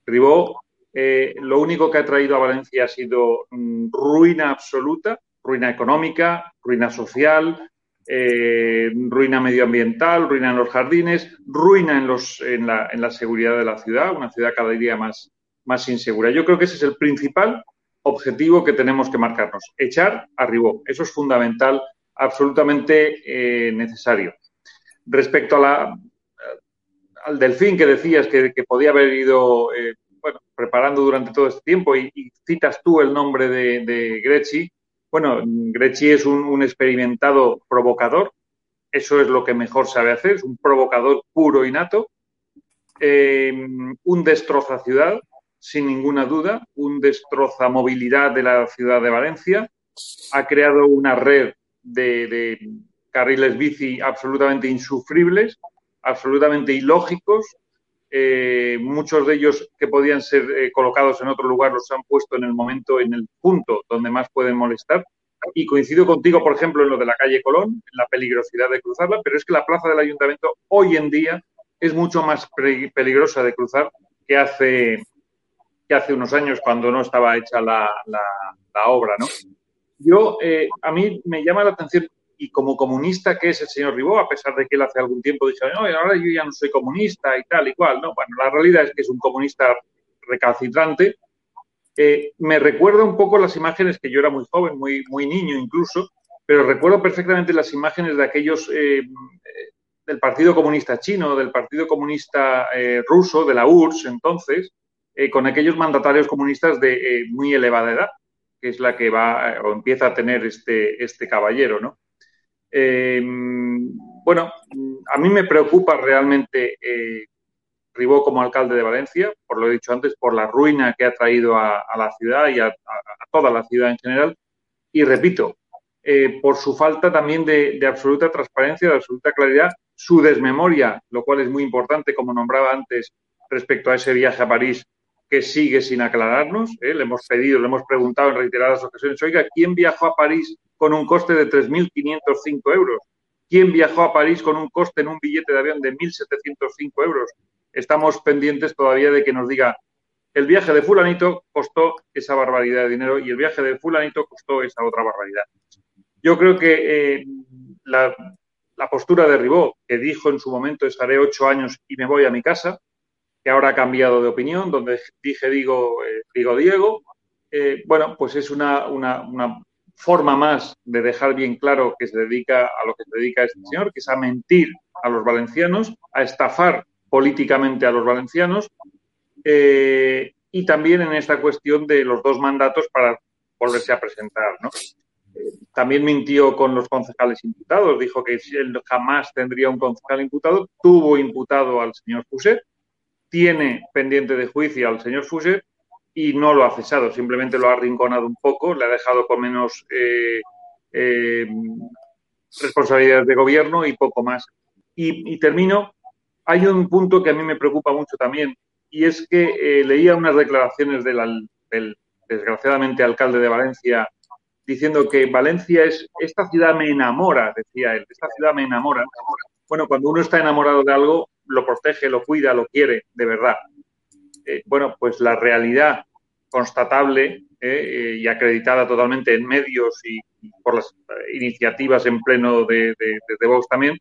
Ribó eh, lo único que ha traído a Valencia ha sido mm, ruina absoluta, ruina económica, ruina social, eh, ruina medioambiental, ruina en los jardines, ruina en, los, en, la, en, la, seguridad de la ciudad, una ciudad cada día más, más insegura. Yo creo que ese es el principal objetivo que tenemos que marcarnos, echar a. Eso es fundamental, absolutamente eh, necesario. Respecto a la, al delfín que decías que, podía haber ido eh, preparando durante todo este tiempo y, citas tú el nombre de, de. Bueno, Grecci es un, experimentado provocador, eso es lo que mejor sabe hacer, es un provocador puro y nato, eh, un destroza ciudad, sin ninguna duda, un destroza movilidad de la ciudad de Valencia, ha creado una red de carriles bici absolutamente insufribles, absolutamente ilógicos, eh, muchos de ellos que podían ser eh, colocados en otro lugar los han puesto en el momento, en el punto donde más pueden molestar. Y coincido contigo, por ejemplo, en lo de la calle Colón, en la peligrosidad de cruzarla, pero es que la plaza del ayuntamiento hoy en día es mucho más peligrosa de cruzar que hace, que hace unos años cuando no estaba hecha la, obra, ¿no? Yo, eh, a mí me llama la atención y como comunista que es el señor Ribó, a pesar de que él hace algún tiempo dijo, no, ahora yo ya no soy comunista y tal y cual, no, bueno, la realidad es que es un comunista recalcitrante. Eh, me recuerda un poco las imágenes que yo era muy joven, muy, muy niño incluso, pero recuerdo perfectamente las imágenes de aquellos eh, del Partido Comunista Chino, del Partido Comunista eh, Ruso, de la URSS entonces, eh, con aquellos mandatarios comunistas de muy elevada edad, que es la que va o empieza a tener este, este caballero, ¿no? Eh, bueno, a mí me preocupa realmente eh, Ribó como alcalde de Valencia, por lo he dicho antes, por la ruina que ha traído a, la ciudad y a, toda la ciudad en general. Y repito, eh, por su falta también de, absoluta transparencia, de absoluta claridad, su desmemoria, lo cual es muy importante, como nombraba antes, respecto a ese viaje a París que sigue sin aclararnos. ¿eh? Le hemos pedido, le hemos preguntado en reiteradas ocasiones, oiga, ¿quién viajó a París con un coste de 3.505 euros? ¿Quién viajó a París con un coste en un billete de avión de 1.705 euros? Estamos pendientes todavía de que nos diga, el viaje de fulanito costó esa barbaridad de dinero y el viaje de fulanito costó esa otra barbaridad. Yo creo que eh, la, la, postura de Ribó, que dijo en su momento, estaré ocho años y me voy a mi casa, que ahora ha cambiado de opinión, donde dije digo, eh, digo Diego, eh, bueno, pues es una, una, una, forma más de dejar bien claro que se dedica a lo que se dedica este señor, que es a mentir a los valencianos, a estafar políticamente a los valencianos, eh, y también en esta cuestión de los dos mandatos para volverse a presentar, ¿no? También mintió con los concejales imputados, dijo que él jamás tendría un concejal imputado, tuvo imputado al señor Fuset, tiene pendiente de juicio al señor Fuser y no lo ha cesado, simplemente lo ha arrinconado un poco, le ha dejado con menos eh, eh, responsabilidades de gobierno y poco más. Y, termino, hay un punto que a mí me preocupa mucho también, y es que eh, leía unas declaraciones del, desgraciadamente, alcalde de Valencia, diciendo que Valencia es, esta ciudad me enamora, decía él, esta ciudad me enamora. Bueno, cuando uno está enamorado de algo, lo protege, lo cuida, lo quiere, de verdad. Eh, bueno, pues la realidad constatable eh, y acreditada totalmente en medios y, por las iniciativas en pleno de, de, Vox también,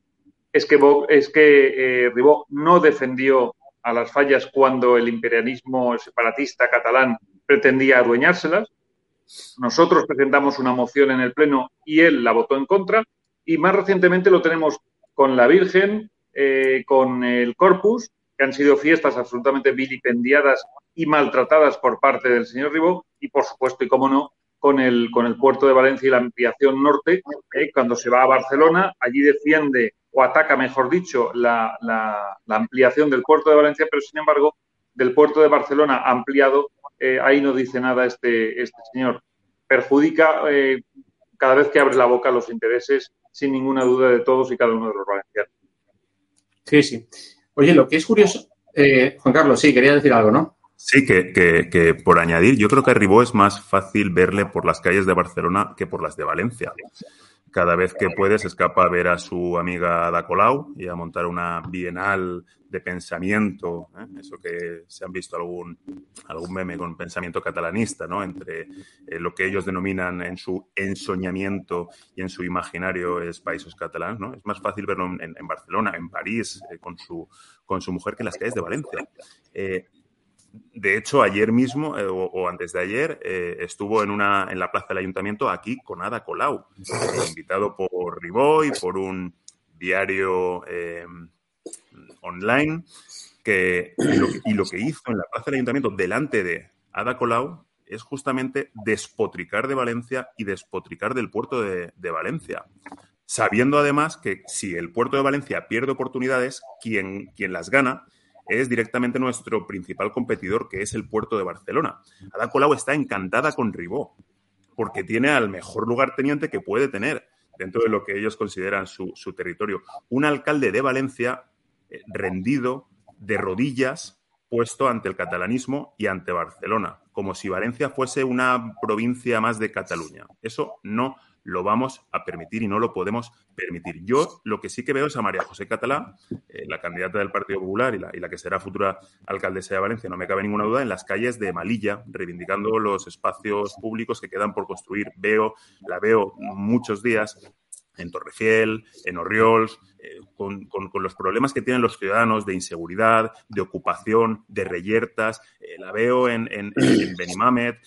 es que, es que eh, Ribó no defendió a las fallas cuando el imperialismo separatista catalán pretendía adueñárselas. Nosotros presentamos una moción en el Pleno y él la votó en contra. Y más recientemente lo tenemos con la Virgen, eh, con el Corpus, que han sido fiestas absolutamente vilipendiadas y maltratadas por parte del señor Ribó, y por supuesto, y cómo no, con el, puerto de Valencia y la ampliación norte, eh, cuando se va a Barcelona, allí defiende o ataca, mejor dicho, la, la, ampliación del puerto de Valencia, pero sin embargo, del puerto de Barcelona ampliado, eh, ahí no dice nada este, este señor. Perjudica cada vez que abre la boca los intereses, sin ninguna duda, de todos y cada uno de los valencianos. Sí, sí. Oye, lo que es curioso, eh, Juan Carlos, sí, quería decir algo, ¿no? Sí, que, que, por añadir, yo creo que a Ribó es más fácil verle por las calles de Barcelona que por las de Valencia cada vez que puede se escapa a ver a su amiga Ada Colau y a montar una bienal de pensamiento, ¿eh? eso que se han visto algún, algún meme con pensamiento catalanista, ¿no? entre eh, lo que ellos denominan en su ensoñamiento y en su imaginario es países catalanes. ¿no? Es más fácil verlo en, Barcelona, en París, eh, con, su, con su mujer que en las calles de Valencia de hecho, ayer mismo eh, o, antes de ayer eh, estuvo en, una, en la plaza del ayuntamiento aquí con Ada Colau, eh, invitado por Ribó y por un diario online. Que, y lo, que hizo en la plaza del ayuntamiento delante de Ada Colau es justamente despotricar de Valencia y despotricar del puerto de, de, Valencia. Sabiendo además que si el puerto de Valencia pierde oportunidades, quien las gana es directamente nuestro principal competidor, que es el puerto de Barcelona. Ada Colau está encantada con Ribó, porque tiene al mejor lugarteniente que puede tener dentro de lo que ellos consideran su, territorio. Un alcalde de Valencia eh, rendido, de rodillas, puesto ante el catalanismo y ante Barcelona, como si Valencia fuese una provincia más de Cataluña. Eso no lo vamos a permitir y no lo podemos permitir. Yo lo que sí que veo es a María José Catalá, eh, la candidata del Partido Popular y la, y la, que será futura alcaldesa de Valencia, no me cabe ninguna duda, en las calles de Malilla, reivindicando los espacios públicos que quedan por construir. Veo, la veo muchos días en Torrefiel, en Orriols, eh, con, los problemas que tienen los ciudadanos de inseguridad, de ocupación, de reyertas. Eh, la veo en, en, en Benimamet,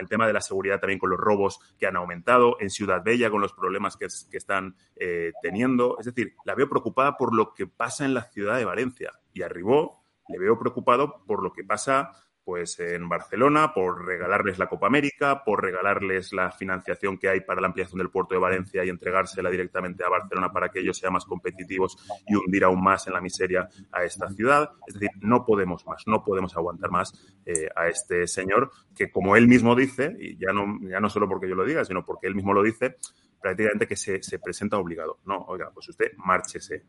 el tema de la seguridad también con los robos que han aumentado, en Ciudad Bella con los problemas que, están eh, teniendo. Es decir, la veo preocupada por lo que pasa en la ciudad de Valencia y arribó, le veo preocupado por lo que pasa pues en Barcelona por regalarles la Copa América, por regalarles la financiación que hay para la ampliación del puerto de Valencia y entregársela directamente a Barcelona para que ellos sean más competitivos y hundir aún más en la miseria a esta ciudad. Es decir, no podemos más, no podemos aguantar más eh, a este señor que, como él mismo dice, y ya no, ya no solo porque yo lo diga, sino porque él mismo lo dice, prácticamente que se, se presenta obligado. No, oiga, pues usted márchese,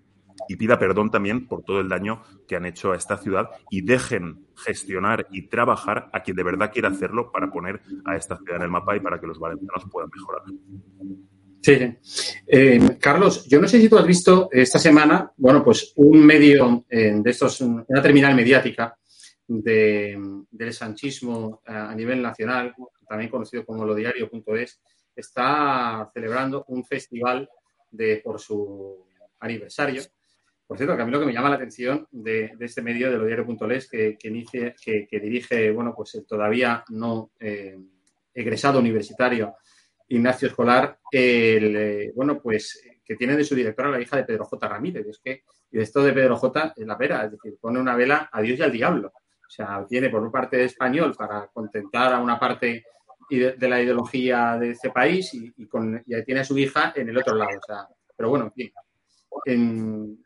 y pida perdón también por todo el daño que han hecho a esta ciudad y dejen gestionar y trabajar a quien de verdad quiera hacerlo para poner a esta ciudad en el mapa y para que los valencianos puedan mejorar. Sí. Eh, Carlos, yo no sé si tú has visto esta semana, bueno, pues un medio eh, de estos, una terminal mediática de, del sanchismo eh, a nivel nacional, también conocido como lo diario.es, está celebrando un festival de, por su aniversario por cierto, que a mí lo que me llama la atención de, este medio, de lodiario.les, que, que, que, dirige, bueno, pues el todavía no eh, egresado universitario Ignacio Escolar, el, eh, bueno, pues que tiene de su directora la hija de Pedro J. Ramírez. Es que y esto de Pedro J. es la vera, es decir, pone una vela a Dios y al diablo. O sea, tiene por una parte español para contentar a una parte de, la ideología de ese país y, con, y tiene a su hija en el otro lado. O sea, pero bueno. En,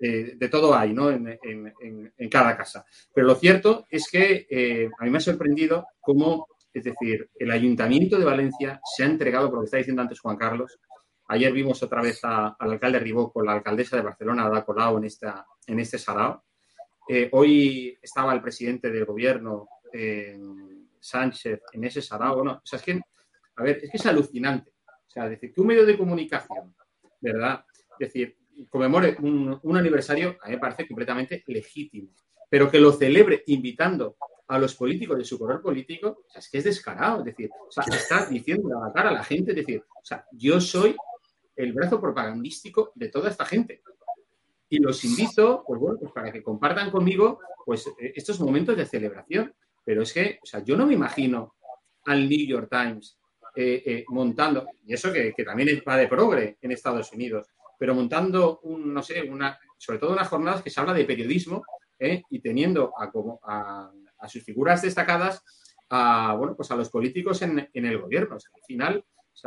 eh, de todo hay, ¿no? En, cada casa. Pero lo cierto es que eh, a mí me ha sorprendido cómo, es decir, el Ayuntamiento de Valencia se ha entregado, por lo que está diciendo antes Juan Carlos. Ayer vimos otra vez al alcalde Ribó con la alcaldesa de Barcelona, Ada Colau, en, esta, en este sarao. Eh, hoy estaba el presidente del gobierno, Sánchez, en ese sarao. o sea, es que, a ver, es que es alucinante. O sea, decir, que medio de comunicación, ¿verdad? Es decir, conmemore un, aniversario, a mí me parece completamente legítimo. Pero que lo celebre invitando a los políticos de su color político, o sea, es que es descarado. Es decir, o sea, está diciendo a la cara a la gente, es decir, o sea, yo soy el brazo propagandístico de toda esta gente. Y los invito, pues bueno, pues para que compartan conmigo, pues eh, estos momentos de celebración. Pero es que, o sea, yo no me imagino al New York Times eh, eh, montando, y eso que, que también va de progre en Estados Unidos, pero montando, un, no sé, una, sobre todo unas jornadas que se habla de periodismo ¿eh? y teniendo a, como, a, sus figuras destacadas a, bueno, pues a los políticos en, el gobierno. al final,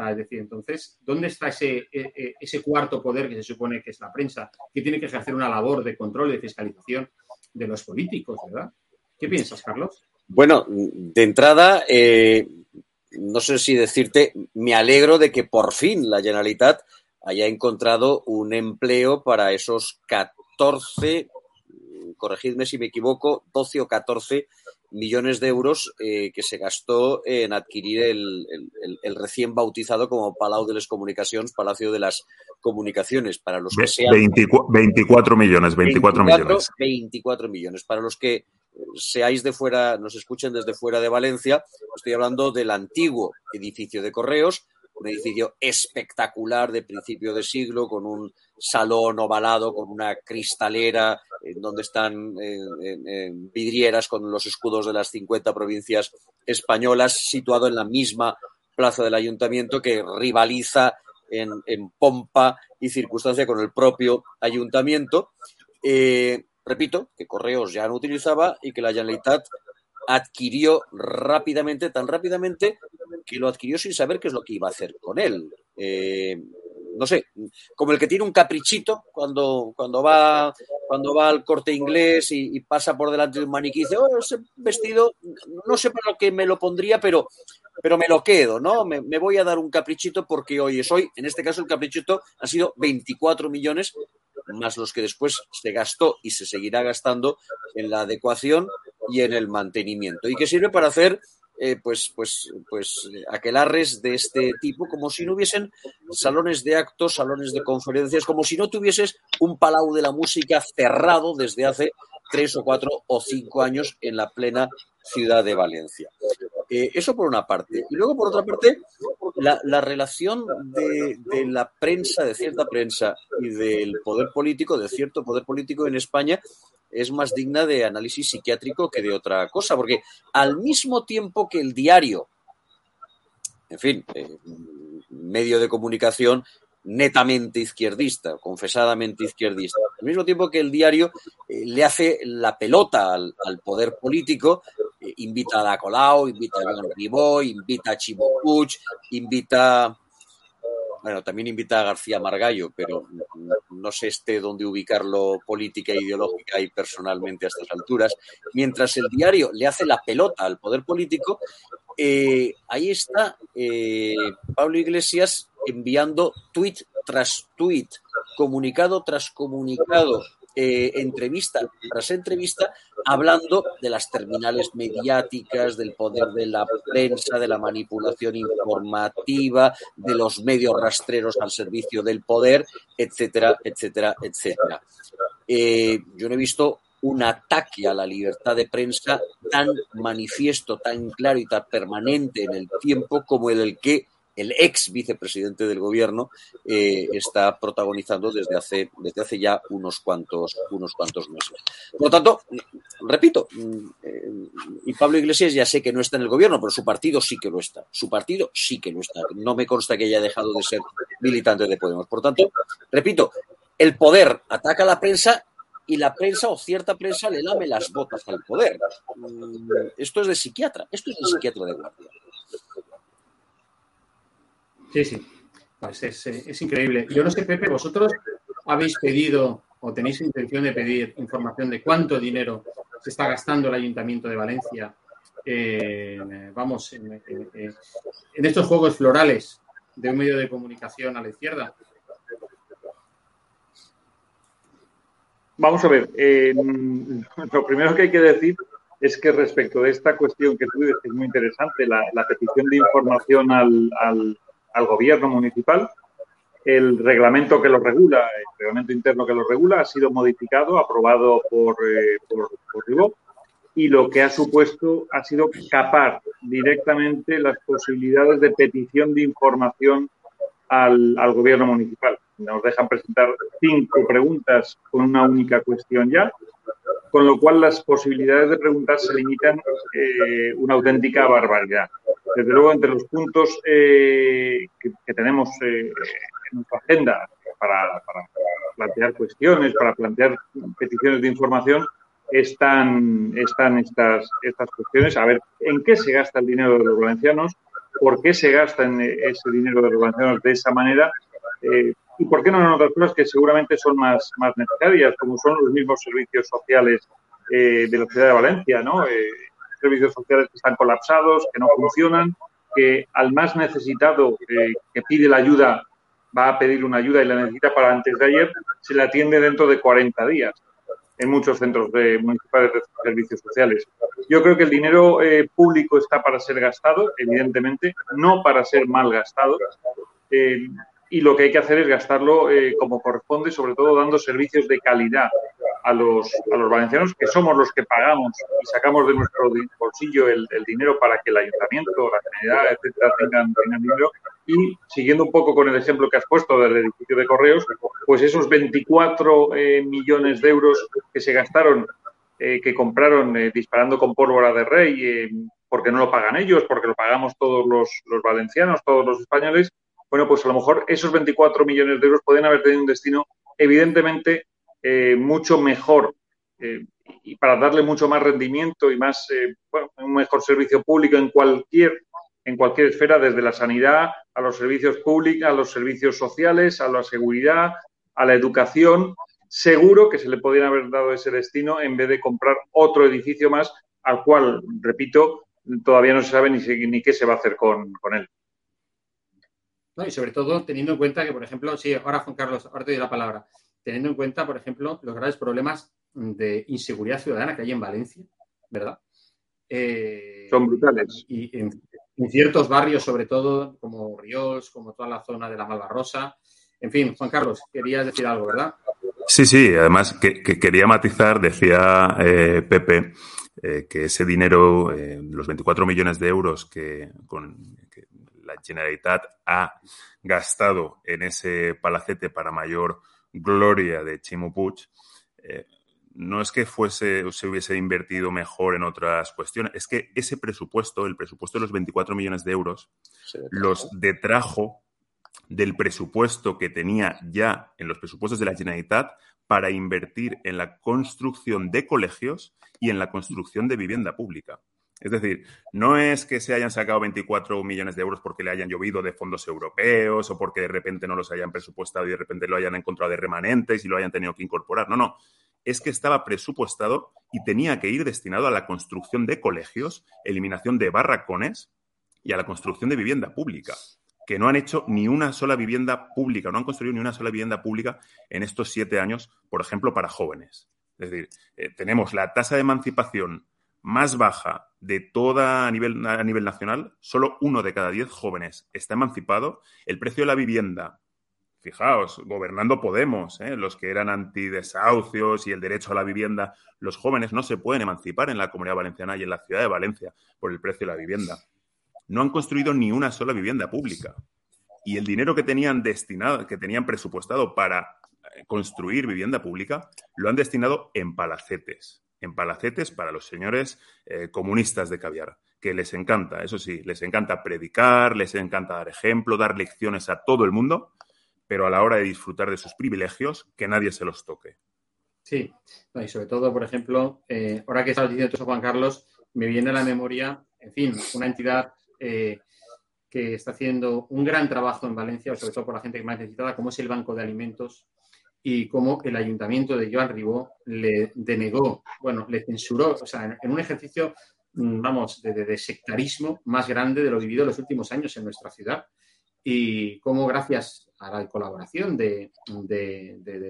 es decir, entonces, ¿dónde está ese, e, e, ese cuarto poder que se supone que es la prensa, que tiene que ejercer una labor de control de fiscalización de los políticos, ¿verdad? ¿Qué piensas, Carlos? Bueno, de entrada, eh, no sé si decirte, me alegro de que por fin la Generalitat haya encontrado un empleo para esos 14, corregidme si me equivoco, 12 o 14 millones de euros eh, que se gastó en adquirir el, recién bautizado como Palau de las Comunicaciones, Palacio de las Comunicaciones, para los que sean... 24, millones, 24, millones. 24 millones. Para los que seáis de fuera, nos escuchen desde fuera de Valencia, estoy hablando del antiguo edificio de correos, un edificio espectacular de principio de siglo, con un salón ovalado, con una cristalera, en donde están vidrieras con los escudos de las 50 provincias españolas, situado en la misma plaza del ayuntamiento que rivaliza en, pompa y circunstancia con el propio ayuntamiento. Eh, repito, que Correos ya no utilizaba y que la Generalitat adquirió rápidamente, tan rápidamente, que lo adquirió sin saber qué es lo que iba a hacer con él. Eh, no sé, como el que tiene un caprichito cuando, cuando, va, cuando va al corte inglés y, pasa por delante de un maniquí y dice, oh, ese vestido, no sé para lo que me lo pondría, pero, pero me lo quedo, ¿no? Me, me, voy a dar un caprichito porque hoy es hoy. En este caso, el caprichito ha sido 24 millones, más los que después se gastó y se seguirá gastando en la adecuación y en el mantenimiento. Y que sirve para hacer eh, pues, pues, pues aquelarres de este tipo, como si no hubiesen salones de actos, salones de conferencias, como si no tuvieses un palau de la música cerrado desde hace tres o cuatro o cinco años en la plena ciudad de Valencia. Eh, eso por una parte. Y luego, por otra parte, la, relación de, la prensa, de cierta prensa y del poder político, de cierto poder político en España, es más digna de análisis psiquiátrico que de otra cosa, porque al mismo tiempo que el diario, en fin, eh, medio de comunicación netamente izquierdista, confesadamente izquierdista, al mismo tiempo que el diario eh, le hace la pelota al, poder político, invita a Da Colau, invita a Joan Ribó, invita a Chivo Puig, invita bueno, también invita a García Margallo, pero no sé este dónde ubicarlo política, ideológica y personalmente a estas alturas. Mientras el diario le hace la pelota al poder político, eh, ahí está eh, Pablo Iglesias enviando tuit tras tuit, comunicado tras comunicado, eh, entrevista tras entrevista, hablando de las terminales mediáticas, del poder de la prensa, de la manipulación informativa, de los medios rastreros al servicio del poder, etcétera, etcétera, etcétera. Eh, yo no he visto un ataque a la libertad de prensa tan manifiesto, tan claro y tan permanente en el tiempo como el que el ex vicepresidente del gobierno eh, está protagonizando desde hace, desde hace ya unos cuantos, unos cuantos meses. Por lo tanto, repito, mm, eh, y Pablo Iglesias ya sé que no está en el gobierno, pero su partido sí que lo está. Su partido sí que lo está. No me consta que haya dejado de ser militante de Podemos. Por tanto, repito, el poder ataca a la prensa y la prensa o cierta prensa le lame las botas al poder. Mm, esto es de psiquiatra, esto es de psiquiatra de guardia. Sí, sí. Pues es, increíble. Yo no sé, Pepe, vosotros habéis pedido o tenéis intención de pedir información de cuánto dinero se está gastando el Ayuntamiento de Valencia, eh, vamos, en, estos juegos florales de un medio de comunicación a la izquierda? Vamos a ver, eh, lo primero que hay que decir es que respecto de esta cuestión que tú dices, es muy interesante, la, petición de información al, gobierno municipal, el reglamento que lo regula, el reglamento interno que lo regula, ha sido modificado, aprobado por, eh, por, por y lo que ha supuesto ha sido capar directamente las posibilidades de petición de información al, al gobierno municipal. Nos dejan presentar cinco preguntas con una única cuestión ya con lo cual las posibilidades de preguntar se limitan eh, una auténtica barbaridad. Desde luego, entre los puntos eh, que, tenemos eh, en nuestra agenda para, plantear cuestiones, para plantear peticiones de información, están, estas, estas cuestiones. A ver, ¿en qué se gasta el dinero de los valencianos? ¿Por qué se gasta ese dinero de los valencianos de esa manera? y por qué no en otras cosas que seguramente son más, necesarias, como son los mismos servicios sociales eh, de la ciudad de Valencia, ¿no? Eh, servicios sociales que están colapsados, que no funcionan, que al más necesitado eh, que pide la ayuda va a pedir una ayuda y la necesita para antes de ayer, se le atiende dentro de 40 días en muchos centros de, municipales de servicios sociales. Yo creo que el dinero público está para ser gastado, evidentemente, no para ser mal gastado y lo que hay que hacer es gastarlo eh, como corresponde, sobre todo dando servicios de calidad a los, a los valencianos, que somos los que pagamos y sacamos de nuestro bolsillo el, dinero para que el ayuntamiento, la comunidad, etcétera, tengan, dinero. Y siguiendo un poco con el ejemplo que has puesto del edificio de correos, pues esos 24 eh, millones de euros que se gastaron, eh, que compraron disparando con pólvora de rey, porque no lo pagan ellos, porque lo pagamos todos los, los valencianos, todos los españoles, bueno, pues a lo mejor esos 24 millones de euros pueden haber tenido un destino evidentemente eh, mucho mejor eh, y para darle mucho más rendimiento y más, eh, un mejor servicio público en cualquier, en cualquier esfera, desde la sanidad a los servicios públicos, a los servicios sociales, a la seguridad, a la educación. Seguro que se le podrían haber dado ese destino en vez de comprar otro edificio más, al cual, repito, todavía no se sabe ni, ni qué se va a hacer con él. Y sobre todo teniendo en cuenta que, por ejemplo, sí, ahora Juan Carlos, ahora te doy la palabra, teniendo en cuenta, por ejemplo, los graves problemas de inseguridad ciudadana que hay en Valencia, ¿verdad? Eh, Son brutales. Y en, ciertos barrios, sobre todo, como Ríos, como toda la zona de la Malvarrosa. En fin, Juan Carlos, querías decir algo, ¿verdad? Sí, sí, además que, quería matizar, decía eh, Pepe, eh, que ese dinero, los 24 millones de euros que, con, la Generalitat ha gastado en ese palacete para mayor gloria de Chimo Puig, eh, no es que fuese se hubiese invertido mejor en otras cuestiones, es que ese presupuesto, el presupuesto de los 24 millones de euros, los detrajo del presupuesto que tenía ya en los presupuestos de la Generalitat para invertir en la construcción de colegios y en la construcción de vivienda pública. Es decir, no es que se hayan sacado 24 millones de euros porque le hayan llovido de fondos europeos o porque de repente no los hayan presupuestado y de repente lo hayan encontrado de remanentes y lo hayan tenido que incorporar. No, no. Es que estaba presupuestado y tenía que ir destinado a la construcción de colegios, eliminación de barracones y a la construcción de vivienda pública que no han hecho ni una sola vivienda pública, no han construido ni una sola vivienda pública en estos siete años, por ejemplo, para jóvenes. Es decir, eh, tenemos la tasa de emancipación más baja de toda a nivel, a nivel nacional, solo uno de cada diez jóvenes está emancipado. El precio de la vivienda, fijaos, gobernando Podemos, ¿eh? los que eran antidesahucios y el derecho a la vivienda, los jóvenes no se pueden emancipar en la comunidad valenciana y en la ciudad de Valencia por el precio de la vivienda. No han construido ni una sola vivienda pública. Y el dinero que tenían destinado, que tenían presupuestado para eh, construir vivienda pública, lo han destinado en palacetes en palacetes para los señores eh, comunistas de caviar, que les encanta, eso sí, les encanta predicar, les encanta dar ejemplo, dar lecciones a todo el mundo, pero a la hora de disfrutar de sus privilegios, que nadie se los toque. Sí, y sobre todo, por ejemplo, eh, ahora que estás diciendo eso, Juan Carlos, me viene a la memoria, en fin, una entidad eh, que está haciendo un gran trabajo en Valencia, sobre todo por la gente más necesitada, como es el Banco de Alimentos, y cómo el ayuntamiento de Joan Ribó le denegó, bueno, le censuró, o sea, en, un ejercicio, mm, vamos, de, sectarismo más grande de lo vivido en los últimos años en nuestra ciudad. Y cómo gracias a la colaboración de,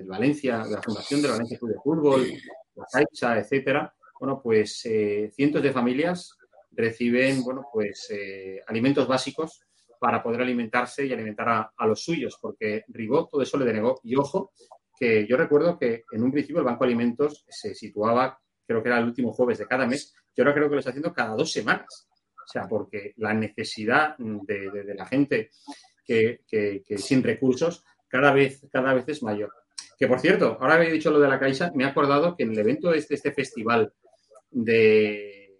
Valencia, de la Fundación de Valencia Club de Fútbol, la Caixa, etcétera, bueno, pues eh, cientos de familias reciben, bueno, pues eh, alimentos básicos para poder alimentarse y alimentar a, a, los suyos, porque Ribó todo eso le denegó. Y ojo, que yo recuerdo que en un principio el Banco de Alimentos se situaba, creo que era el último jueves de cada mes, yo ahora creo que lo está haciendo cada dos semanas. O sea, porque la necesidad de, la gente que, sin recursos cada vez, cada vez es mayor. Que por cierto, ahora había dicho lo de la Caixa, me he acordado que en el evento de este, este festival de,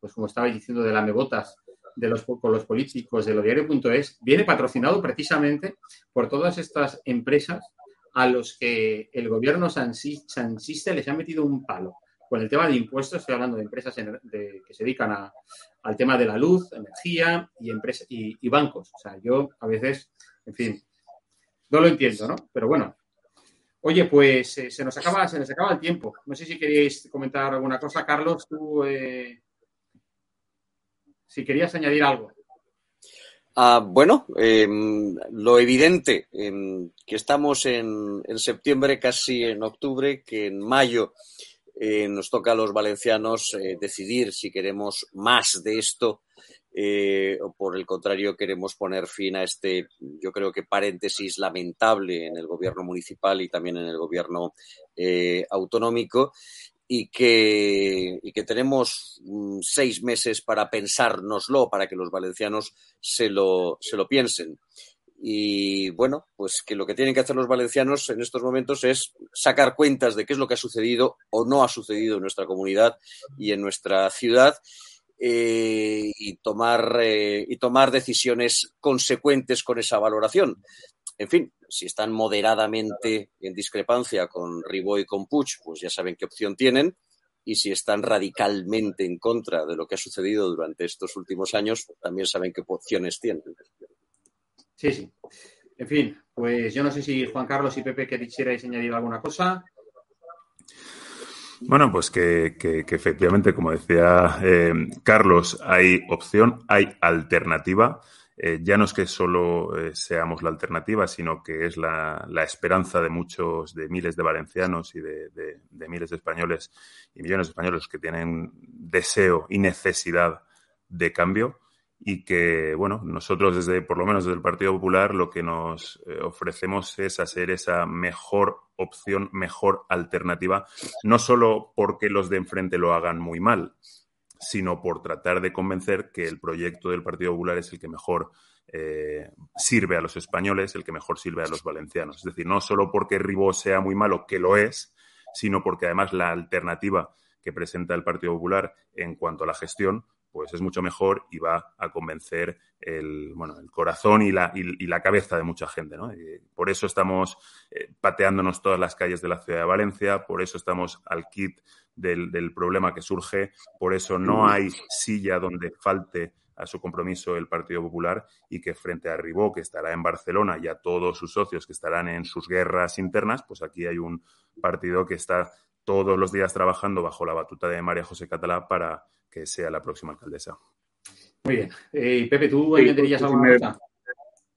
pues como estaba diciendo, de la Mebotas, de los, con los políticos de lo diario.es, viene patrocinado precisamente por todas estas empresas a los que el gobierno sanchista les ha metido un palo. Con el tema de impuestos, estoy hablando de empresas que se dedican al tema de la luz, energía y, y, bancos. O sea, yo a veces, en fin, no lo entiendo, ¿no? Pero bueno. Oye, pues eh, se, nos acaba, se nos acaba el tiempo. No sé si queréis comentar alguna cosa. Carlos, tú, eh, si querías añadir algo. Ah, bueno, em, lo evidente, em, que estamos en, septiembre, casi en octubre, que en mayo eh, nos toca a los valencianos eh, decidir si queremos más de esto eh, o por el contrario queremos poner fin a este, yo creo que paréntesis lamentable en el gobierno municipal y también en el gobierno autonómico y que, y que tenemos mm, seis meses para pensárnoslo, para que los valencianos se lo, se lo piensen. Y bueno, pues que lo que tienen que hacer los valencianos en estos momentos es sacar cuentas de qué es lo que ha sucedido o no ha sucedido en nuestra comunidad y en nuestra ciudad eh, y, tomar, eh, y tomar decisiones consecuentes con esa valoración. En fin, si están moderadamente en discrepancia con Ribó y con Puig, pues ya saben qué opción tienen. Y si están radicalmente en contra de lo que ha sucedido durante estos últimos años, también saben qué opciones tienen. Sí, sí. En fin, pues yo no sé si Juan Carlos y Pepe quisierais añadir alguna cosa. Bueno, pues que, efectivamente, como decía eh, Carlos, hay opción, hay alternativa. Eh, ya no es que solo eh, seamos la alternativa, sino que es la, esperanza de muchos, de miles de valencianos y de, miles de españoles y millones de españoles que tienen deseo y necesidad de cambio y que, bueno, nosotros desde, por lo menos desde el Partido Popular, lo que nos eh, ofrecemos es hacer esa mejor opción, mejor alternativa, no solo porque los de enfrente lo hagan muy mal, sino por tratar de convencer que el proyecto del Partido Popular es el que mejor eh, sirve a los españoles, el que mejor sirve a los valencianos. Es decir, no solo porque Ribó sea muy malo, que lo es, sino porque además la alternativa que presenta el Partido Popular en cuanto a la gestión, pues es mucho mejor y va a convencer el, bueno, el corazón y la, y, la cabeza de mucha gente. ¿no? por eso estamos eh, pateándonos todas las calles de la ciudad de Valencia, por eso estamos al kit del, problema que surge. Por eso no hay silla donde falte a su compromiso el Partido Popular y que frente a Ribó, que estará en Barcelona, y a todos sus socios que estarán en sus guerras internas, pues aquí hay un partido que está todos los días trabajando bajo la batuta de María José Catalá para que sea la próxima alcaldesa. Muy bien. Eh, Pepe, ¿tú añadirías sí, alguna cosa?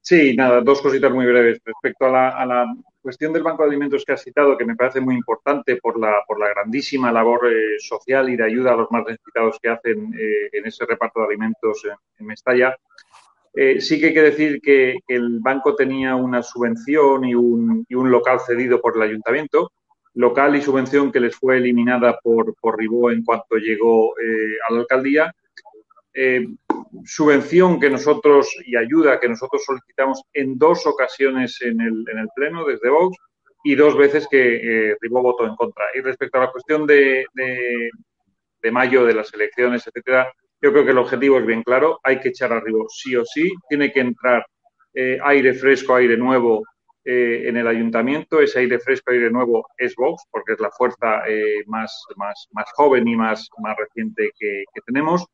Sí, nada, dos cositas muy breves. Respecto a la cuestión del Banco de Alimentos que has citado, que me parece muy importante por la, por la grandísima labor eh, social y de ayuda a los más necesitados que hacen eh, en ese reparto de alimentos en, Mestalla, eh, sí que hay que decir que, el banco tenía una subvención y un, y un, local cedido por el ayuntamiento, local y subvención que les fue eliminada por, por Ribó en cuanto llegó a la alcaldía eh, subvención que nosotros y ayuda que nosotros solicitamos en dos ocasiones en el, en el Pleno desde Vox y dos veces que eh, Ribó votó en contra. Y respecto a la cuestión de, de, mayo, de las elecciones, etcétera, yo creo que el objetivo es bien claro. Hay que echar a Ribó sí o sí. Tiene que entrar eh, aire fresco, aire nuevo en el ayuntamiento. Ese aire fresco, aire nuevo es Vox, porque es la fuerza más, más, más joven y más, más reciente que, tenemos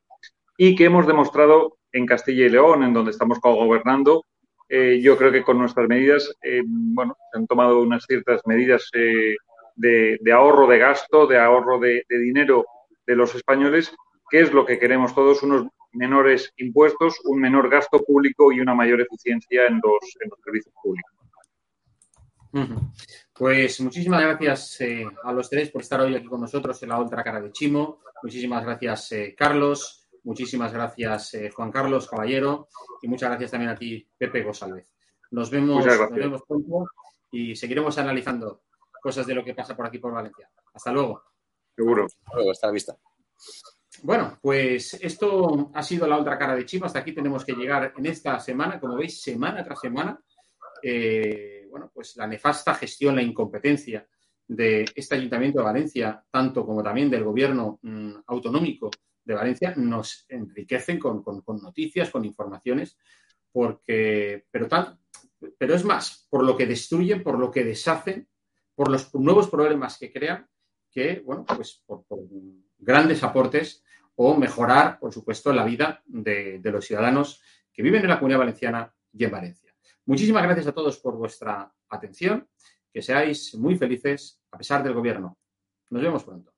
y que hemos demostrado en Castilla y León, en donde estamos gobernando, eh, yo creo que con nuestras medidas, eh, bueno, se han tomado unas ciertas medidas eh, de, ahorro de gasto, de ahorro de, dinero de los españoles, que es lo que queremos todos, unos menores impuestos, un menor gasto público y una mayor eficiencia en los, en los servicios públicos. Pues muchísimas gracias a los tres por estar hoy aquí con nosotros en la otra cara de Chimo. Muchísimas gracias, Carlos. Muchísimas gracias, eh, Juan Carlos Caballero, y muchas gracias también a ti, Pepe González. Nos vemos, nos vemos pronto y seguiremos analizando cosas de lo que pasa por aquí por Valencia. Hasta luego. Seguro. Hasta la vista. Bueno, pues esto ha sido la otra cara de Chima. Hasta aquí tenemos que llegar en esta semana, como veis, semana tras semana. Eh, bueno, pues la nefasta gestión, la incompetencia de este Ayuntamiento de Valencia, tanto como también del gobierno mm, autonómico de Valencia nos enriquecen con, noticias, con informaciones, porque, pero, es más, por lo que destruyen, por lo que deshacen, por los nuevos problemas que crean, que, bueno, pues por, grandes aportes o mejorar, por supuesto, la vida de, de los ciudadanos que viven en la comunidad valenciana y en Valencia. Muchísimas gracias a todos por vuestra atención. Que seáis muy felices a pesar del gobierno. Nos vemos pronto.